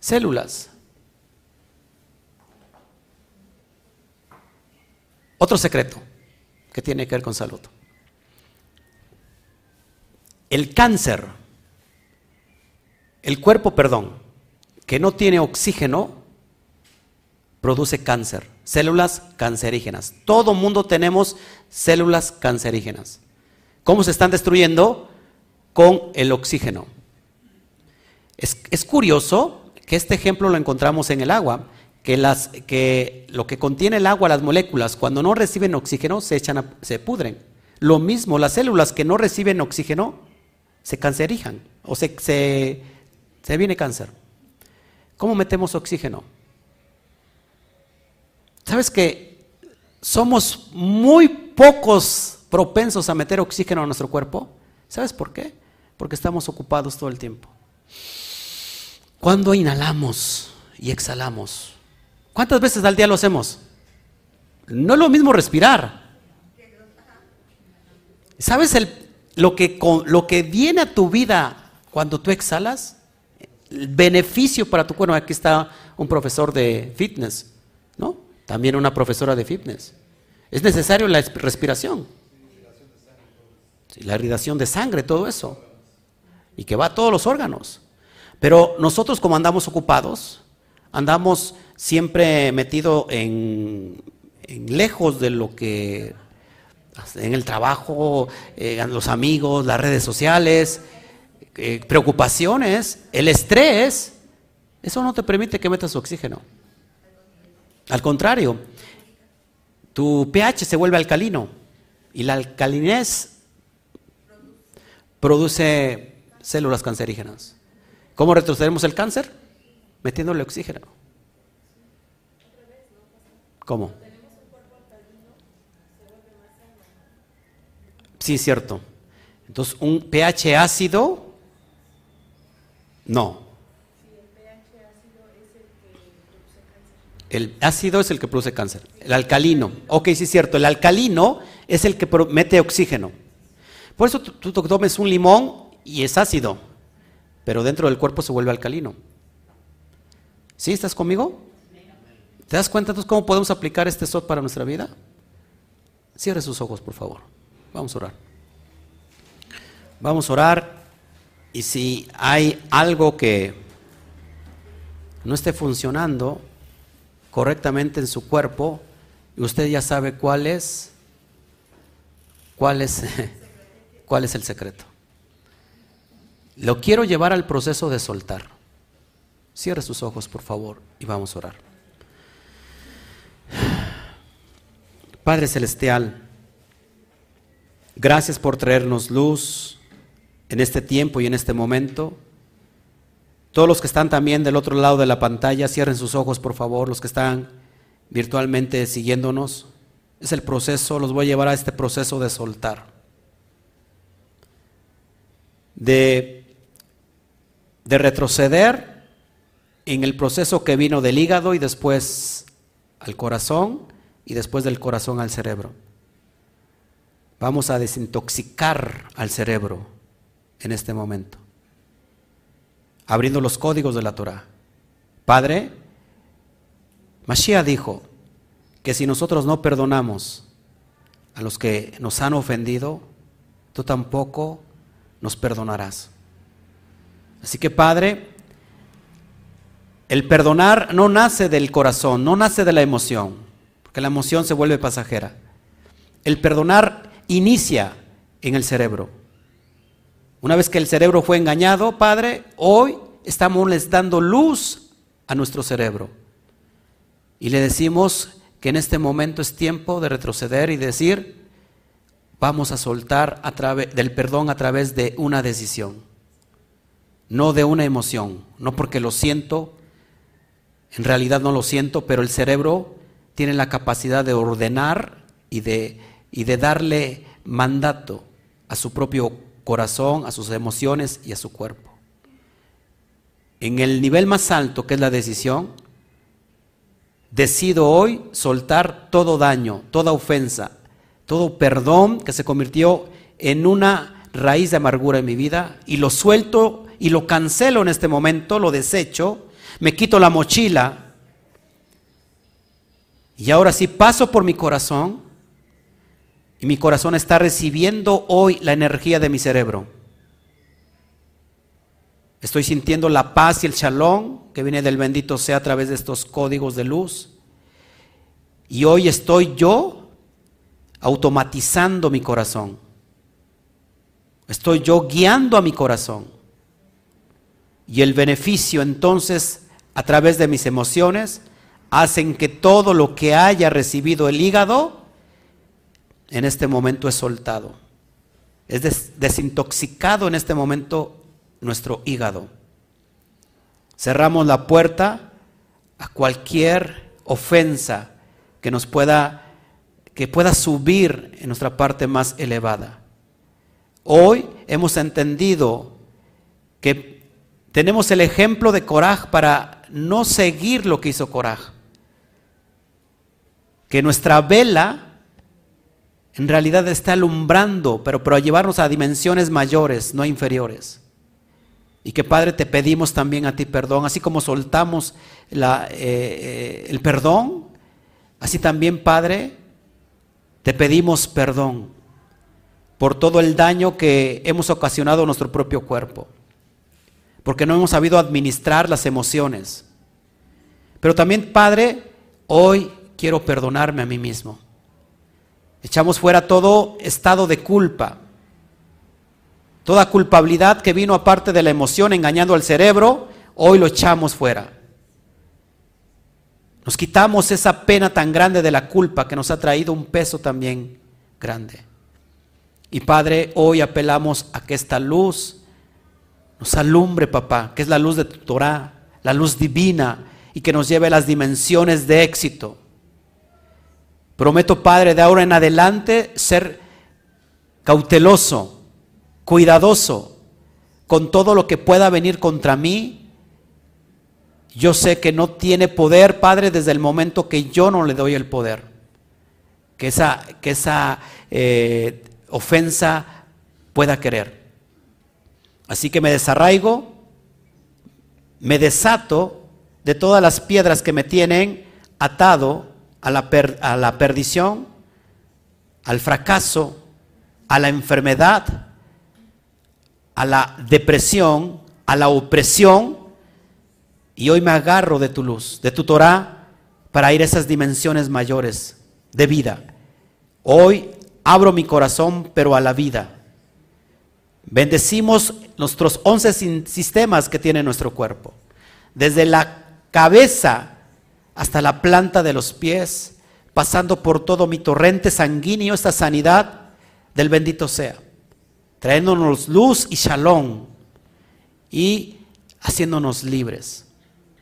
Células. Otro secreto que tiene que ver con salud. El cáncer, el cuerpo, perdón, que no tiene oxígeno, produce cáncer, células cancerígenas. Todo mundo tenemos células cancerígenas. ¿Cómo se están destruyendo? Con el oxígeno. Es, curioso que este ejemplo lo encontramos en el agua, que, las, que lo que contiene el agua, las moléculas, cuando no reciben oxígeno, se, echan se pudren. Lo mismo, las células que no reciben oxígeno se cancerijan o se, se, se viene cáncer. ¿Cómo metemos oxígeno? ¿Sabes que somos muy pocos propensos a meter oxígeno a nuestro cuerpo? ¿Sabes por qué? Porque estamos ocupados todo el tiempo. Cuando inhalamos y exhalamos? ¿Cuántas veces al día lo hacemos? No es lo mismo respirar. ¿Sabes lo, que, lo que viene a tu vida cuando tú exhalas? El beneficio para tu cuerpo. Aquí está un profesor de fitness, ¿no? También una profesora de fitness. Es necesario la respiración. La irrigación de sangre, todo eso y que va a todos los órganos. Pero nosotros como andamos ocupados, andamos siempre metidos en, lejos de lo que en el trabajo, eh, los amigos, las redes sociales, eh, preocupaciones, el estrés, eso no te permite que metas oxígeno. Al contrario, tu pH se vuelve alcalino y la alcalinez produce células cancerígenas. ¿Cómo retrocedemos el cáncer? Metiéndole oxígeno. ¿Cómo? Sí, cierto. Entonces, un pH ácido, no. El ácido es el que produce cáncer. El alcalino. Ok, sí, cierto. El alcalino es el que mete oxígeno. Por eso tú tomes un limón y es ácido. pero dentro del cuerpo se vuelve alcalino. ¿Sí? ¿Estás conmigo? ¿Te das cuenta entonces cómo podemos aplicar este SOT para nuestra vida? Cierre sus ojos, por favor. Vamos a orar. Vamos a orar y si hay algo que no esté funcionando correctamente en su cuerpo, y usted ya sabe cuál es, cuál es, [LAUGHS] cuál es el secreto. Lo quiero llevar al proceso de soltar. Cierre sus ojos, por favor, y vamos a orar. Padre Celestial, gracias por traernos luz en este tiempo y en este momento. Todos los que están también del otro lado de la pantalla, cierren sus ojos, por favor, los que están virtualmente siguiéndonos. Es el proceso, los voy a llevar a este proceso de soltar. De, de retroceder en el proceso que vino del hígado y después al corazón y después del corazón al cerebro. Vamos a desintoxicar al cerebro en este momento, abriendo los códigos de la Torah. Padre, Mashiach dijo que si nosotros no perdonamos a los que nos han ofendido, tú tampoco nos perdonarás. Así que Padre, el perdonar no nace del corazón, no nace de la emoción, porque la emoción se vuelve pasajera. El perdonar inicia en el cerebro. Una vez que el cerebro fue engañado, Padre, hoy estamos les dando luz a nuestro cerebro. Y le decimos que en este momento es tiempo de retroceder y decir, vamos a soltar a del perdón a través de una decisión, no de una emoción, no porque lo siento, en realidad no lo siento, pero el cerebro tiene la capacidad de ordenar y de, y de darle mandato a su propio corazón, a sus emociones y a su cuerpo. En el nivel más alto, que es la decisión, decido hoy soltar todo daño, toda ofensa, todo perdón que se convirtió en una raíz de amargura en mi vida y lo suelto y lo cancelo en este momento, lo desecho, me quito la mochila y ahora sí paso por mi corazón y mi corazón está recibiendo hoy la energía de mi cerebro. Estoy sintiendo la paz y el shalom que viene del bendito sea a través de estos códigos de luz. Y hoy estoy yo automatizando mi corazón. Estoy yo guiando a mi corazón. Y el beneficio entonces a través de mis emociones hacen que todo lo que haya recibido el hígado en este momento es soltado. Es desintoxicado en este momento nuestro hígado. Cerramos la puerta a cualquier ofensa que nos pueda que pueda subir en nuestra parte más elevada. Hoy hemos entendido que tenemos el ejemplo de Coraj para no seguir lo que hizo Coraj. Que nuestra vela en realidad está alumbrando, pero para llevarnos a dimensiones mayores, no inferiores. Y que Padre te pedimos también a ti perdón, así como soltamos eh, eh, el perdón, así también Padre te pedimos perdón por todo el daño que hemos ocasionado a nuestro propio cuerpo, porque no hemos sabido administrar las emociones. Pero también Padre, hoy quiero perdonarme a mí mismo. Echamos fuera todo estado de culpa, Toda culpabilidad que vino aparte de la emoción engañando al cerebro, hoy lo echamos fuera. Nos quitamos esa pena tan grande de la culpa que nos ha traído un peso también grande. Y Padre, hoy apelamos a que esta luz nos alumbre, papá, que es la luz de tu Torah, la luz divina, y que nos lleve a las dimensiones de éxito. Prometo, Padre, de ahora en adelante ser cauteloso cuidadoso con todo lo que pueda venir contra mí. Yo sé que no tiene poder, Padre, desde el momento que yo no le doy el poder. Que esa, que esa eh, ofensa pueda querer. Así que me desarraigo me desato de todas las piedras que me tienen atado a la, a la perdición, al fracaso, a la enfermedad, a la depresión, a la opresión, y hoy me agarro de tu luz, de tu Torah, para ir a esas dimensiones mayores de vida. Hoy abro mi corazón, pero a la vida. Bendecimos nuestros once sistemas que tiene nuestro cuerpo, desde la cabeza hasta la planta de los pies, pasando por todo mi torrente sanguíneo, esta sanidad del bendito sea, trayéndonos luz y shalom y haciéndonos libres.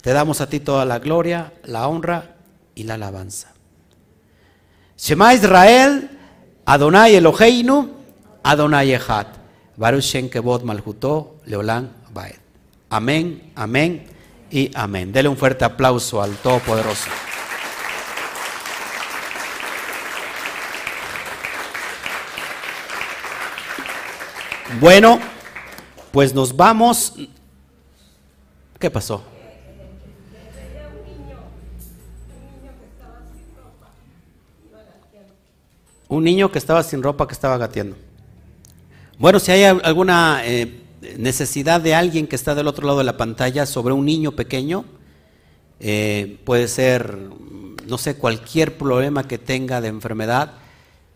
Te damos a ti toda la gloria, la honra y la alabanza. Shema Israel, Adonai Eloheinu, Adonai Echad. Kevod Malhutó, Leolán Baed. Amén, amén y amén. Dele un fuerte aplauso al Todopoderoso. Bueno, pues nos vamos. ¿Qué pasó? Un niño que estaba sin ropa, que estaba gateando. Bueno, si hay alguna eh, necesidad de alguien que está del otro lado de la pantalla sobre un niño pequeño, eh, puede ser, no sé, cualquier problema que tenga de enfermedad,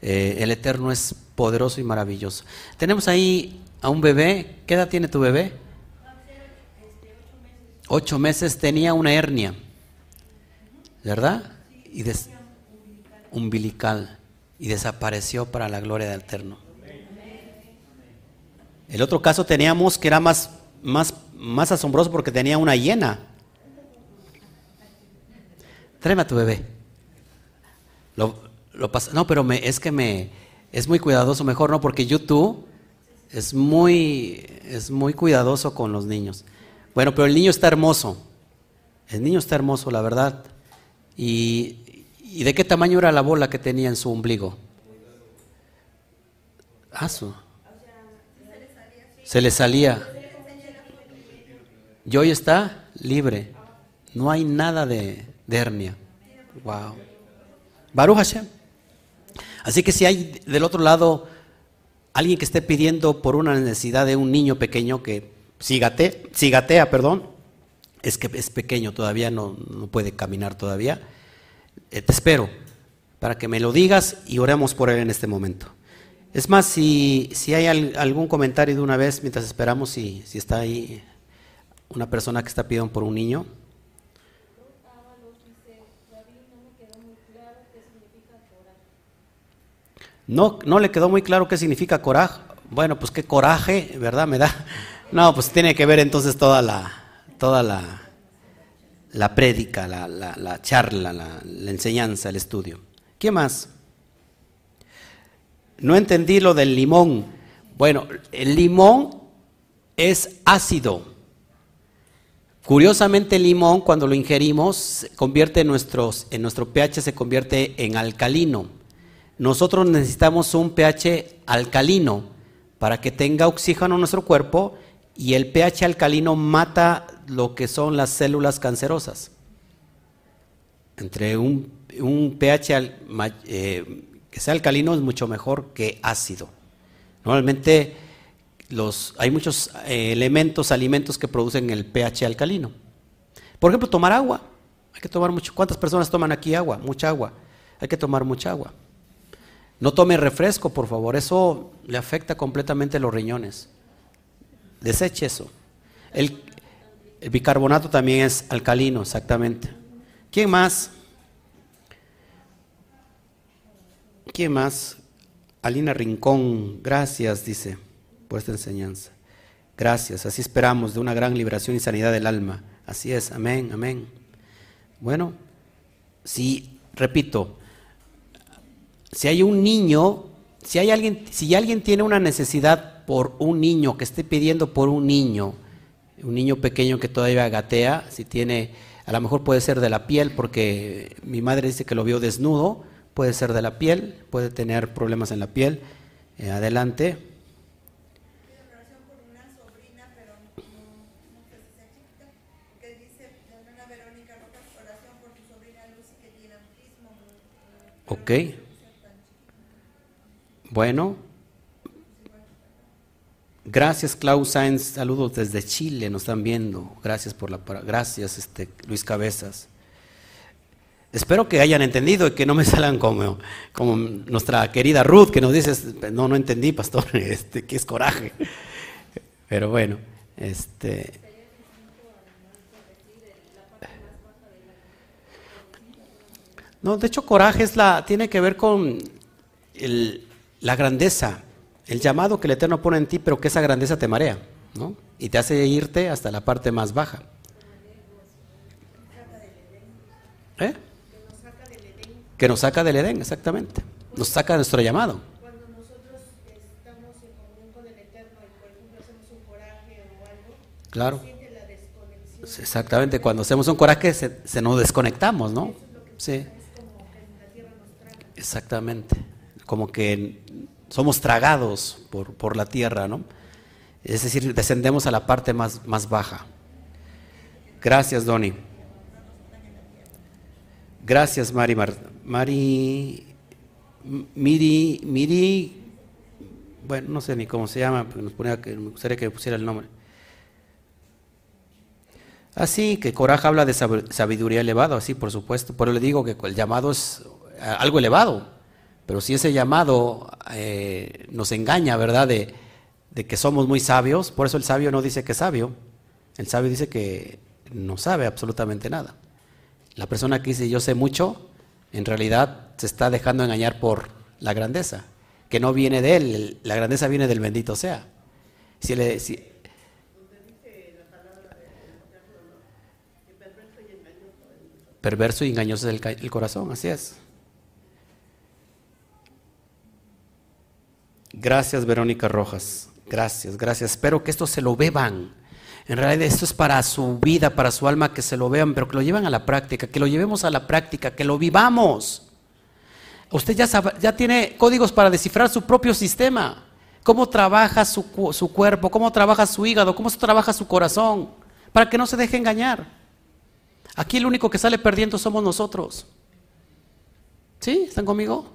eh, el Eterno es poderoso y maravilloso. Tenemos ahí a un bebé, ¿qué edad tiene tu bebé? Ocho meses tenía una hernia, ¿verdad? Y umbilical y desapareció para la gloria del Eterno. El otro caso teníamos que era más, más, más asombroso porque tenía una hiena. Tráeme a tu bebé. Lo, lo no, pero me, es que me es muy cuidadoso, mejor no, porque YouTube es muy, es muy cuidadoso con los niños. Bueno, pero el niño está hermoso. El niño está hermoso, la verdad. Y ¿Y de qué tamaño era la bola que tenía en su ombligo? Ah, Se le salía. Y hoy está libre. No hay nada de, hernia. Wow. Baruch Hashem. Así que si hay del otro lado alguien que esté pidiendo por una necesidad de un niño pequeño que si, gatea, perdón, es que es pequeño, todavía no, no puede caminar todavía eh, te espero para que me lo digas y oremos por él en este momento. Es más, si, si hay algún comentario de una vez, mientras esperamos, si, si está ahí una persona que está pidiendo por un niño. No, no le quedó muy claro qué significa coraje. Bueno, pues qué coraje, ¿verdad? Me da. No, pues tiene que ver entonces toda la, toda la, la prédica, la, charla, la, enseñanza, el estudio. ¿Qué más? No entendí lo del limón. Bueno, el limón es ácido. Curiosamente el limón cuando lo ingerimos convierte en, en nuestro pH se convierte en alcalino. Nosotros necesitamos un pH alcalino para que tenga oxígeno en nuestro cuerpo y el pH alcalino mata lo que son las células cancerosas. Entre un, pH eh, que sea alcalino es mucho mejor que ácido. Normalmente los, hay muchos eh, elementos, alimentos que producen el pH alcalino. Por ejemplo, tomar agua. Hay que tomar mucho. ¿Cuántas personas toman aquí agua? Mucha agua. Hay que tomar mucha agua. No tome refresco, por favor. Eso le afecta completamente los riñones. Deseche eso. El, el bicarbonato también es alcalino, exactamente. ¿Quién más? ¿Quién más? Alina Rincón, gracias, dice, por esta enseñanza. Gracias, así esperamos de una gran liberación y sanidad del alma. Así es, amén, amén. Bueno, si, repito, si hay un niño, si hay alguien, si alguien tiene una necesidad por un niño, que esté pidiendo por un niño, un niño pequeño que todavía gatea, si tiene, a lo mejor puede ser de la piel, porque mi madre dice que lo vio desnudo, puede ser de la piel, puede tener problemas en la piel. Eh, adelante. Ok. Bueno. Gracias Klaus Sainz. saludos desde Chile, nos están viendo. Gracias por la gracias este Luis Cabezas. Espero que hayan entendido y que no me salgan como, como nuestra querida Ruth que nos dice, no, no entendí, pastor, [LAUGHS] este, que es coraje. Pero bueno, este No, de hecho coraje es la, tiene que ver con la grandeza, el llamado que el Eterno pone en ti, pero que esa grandeza te marea, ¿no? Y te hace irte hasta la parte más baja. ¿Eh? Que nos saca del Edén, exactamente. Nos saca de nuestro llamado. Cuando nosotros estamos en comunión con el Eterno y por ejemplo hacemos un coraje o algo, claro. Exactamente, cuando hacemos un coraje se, se nos desconectamos, ¿no? Sí. Exactamente, como que somos tragados por, por, la tierra, ¿no? Es decir, descendemos a la parte más, más baja. Gracias, Doni. Gracias, Mari. Mari. Miri. Miri. Bueno, no sé ni cómo se llama, pero nos ponía que, me gustaría que me pusiera el nombre. Así que Coraje habla de sabiduría elevada, así por supuesto. Pero le digo que el llamado es algo elevado. Pero si ese llamado eh, nos engaña, ¿verdad? De, que somos muy sabios, por eso el sabio no dice que es sabio. El sabio dice que no sabe absolutamente nada. La persona que dice yo sé mucho, en realidad se está dejando engañar por la grandeza, que no viene de él, la grandeza viene del bendito sea. Si le, si, perverso y engañoso es el corazón, así es. Gracias, Verónica Rojas. Gracias, gracias. Espero que esto se lo beban. En realidad esto es para su vida, para su alma, que se lo vean, pero que lo lleven a la práctica, que lo llevemos a la práctica, que lo vivamos. Usted ya, tiene códigos para descifrar su propio sistema. Cómo trabaja su, su cuerpo, cómo trabaja su hígado, cómo trabaja su corazón, para que no se deje engañar. Aquí el único que sale perdiendo somos nosotros. ¿Sí? ¿Están conmigo?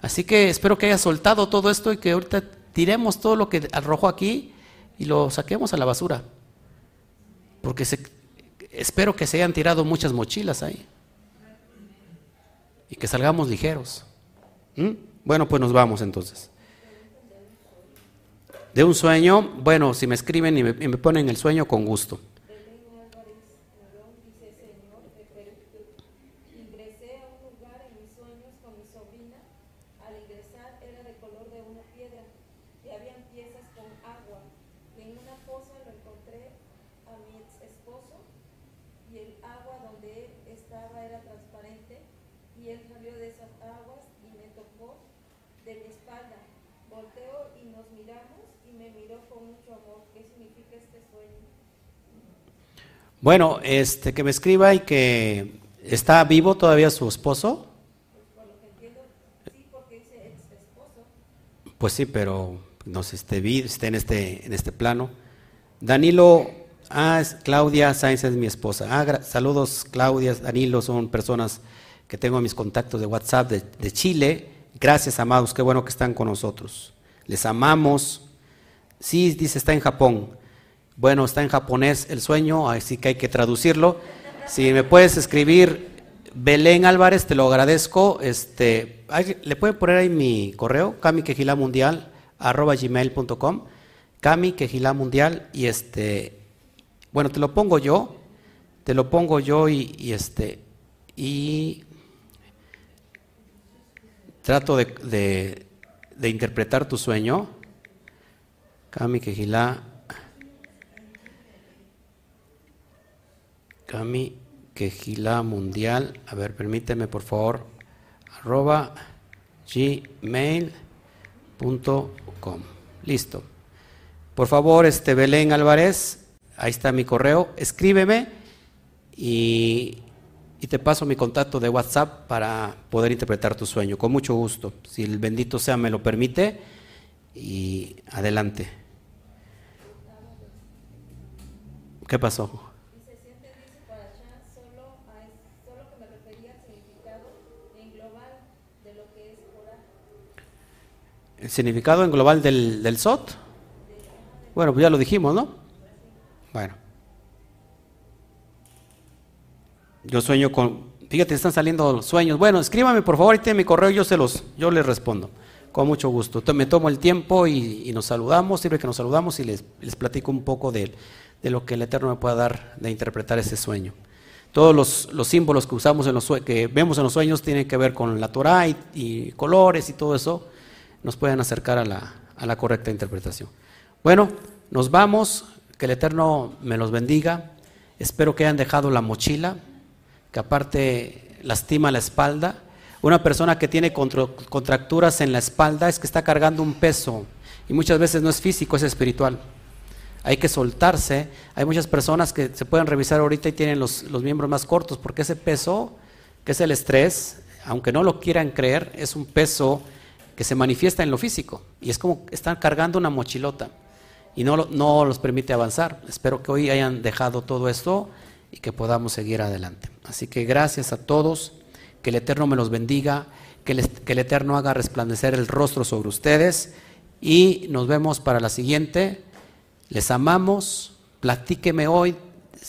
Así que espero que haya soltado todo esto y que ahorita tiremos todo lo que arrojó aquí y lo saquemos a la basura. Porque espero que se hayan tirado muchas mochilas ahí. Y que salgamos ligeros. ¿Mm? Bueno, pues nos vamos entonces. De un sueño, bueno, si me escriben y me, y me ponen el sueño, con gusto. Bueno, este, que me escriba y que está vivo todavía su esposo. Pues sí, pero no sé, esté, esté en este, en este plano. Danilo, ah, es Claudia Sáenz es mi esposa. Ah, saludos Claudia, Danilo, son personas que tengo en mis contactos de WhatsApp de, de Chile. Gracias, amados, qué bueno que están con nosotros. Les amamos. Sí, dice, está en Japón. Bueno, está en japonés el sueño, así que hay que traducirlo. Si me puedes escribir Belén Álvarez, te lo agradezco. Este, le pueden poner ahí mi correo, camiquejilamundial arroba gmail.com, mundial y este, bueno, te lo pongo yo, te lo pongo yo y, este, y trato de, de, interpretar tu sueño. Cami Cami Quejila Mundial. A ver, permíteme por favor. Arroba gmail.com. Listo. Por favor, este Belén Álvarez, ahí está mi correo. Escríbeme y, y te paso mi contacto de WhatsApp para poder interpretar tu sueño. Con mucho gusto. Si el bendito sea me lo permite. Y adelante. ¿Qué pasó? El significado en global del, del SOT. Bueno, pues ya lo dijimos, ¿no? Bueno. Yo sueño con, fíjate, están saliendo sueños. Bueno, escríbame por favor, tiene mi correo, yo se los, yo les respondo. Con mucho gusto. Me tomo el tiempo y, nos saludamos, sirve que nos saludamos y les, les platico un poco de, de, lo que el Eterno me pueda dar de interpretar ese sueño. Todos los, los símbolos que usamos en los que vemos en los sueños tienen que ver con la Torah y, colores y todo eso, nos pueden acercar a la, a la correcta interpretación. Bueno, nos vamos, que el Eterno me los bendiga. Espero que hayan dejado la mochila, que aparte lastima la espalda. Una persona que tiene contracturas en la espalda es que está cargando un peso y muchas veces no es físico, es espiritual. Hay que soltarse. Hay muchas personas que se pueden revisar ahorita y tienen los, los miembros más cortos porque ese peso, que es el estrés, aunque no lo quieran creer, es un peso que se manifiesta en lo físico y es como están cargando una mochilota y no, no los permite avanzar. Espero que hoy hayan dejado todo esto y que podamos seguir adelante. Así que gracias a todos, que el Eterno me los bendiga, que el, Eterno haga resplandecer el rostro sobre ustedes y nos vemos para la siguiente. Les amamos, platíqueme hoy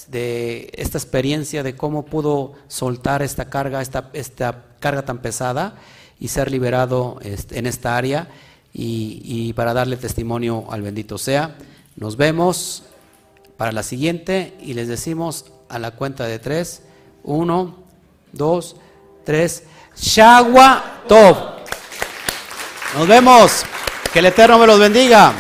de esta experiencia de cómo pudo soltar esta carga, esta, esta carga tan pesada y ser liberado en esta área y, para darle testimonio al bendito sea. Nos vemos para la siguiente y les decimos a la cuenta de tres, uno, dos, tres, Shagua Tov. Nos vemos. Que el Eterno me los bendiga.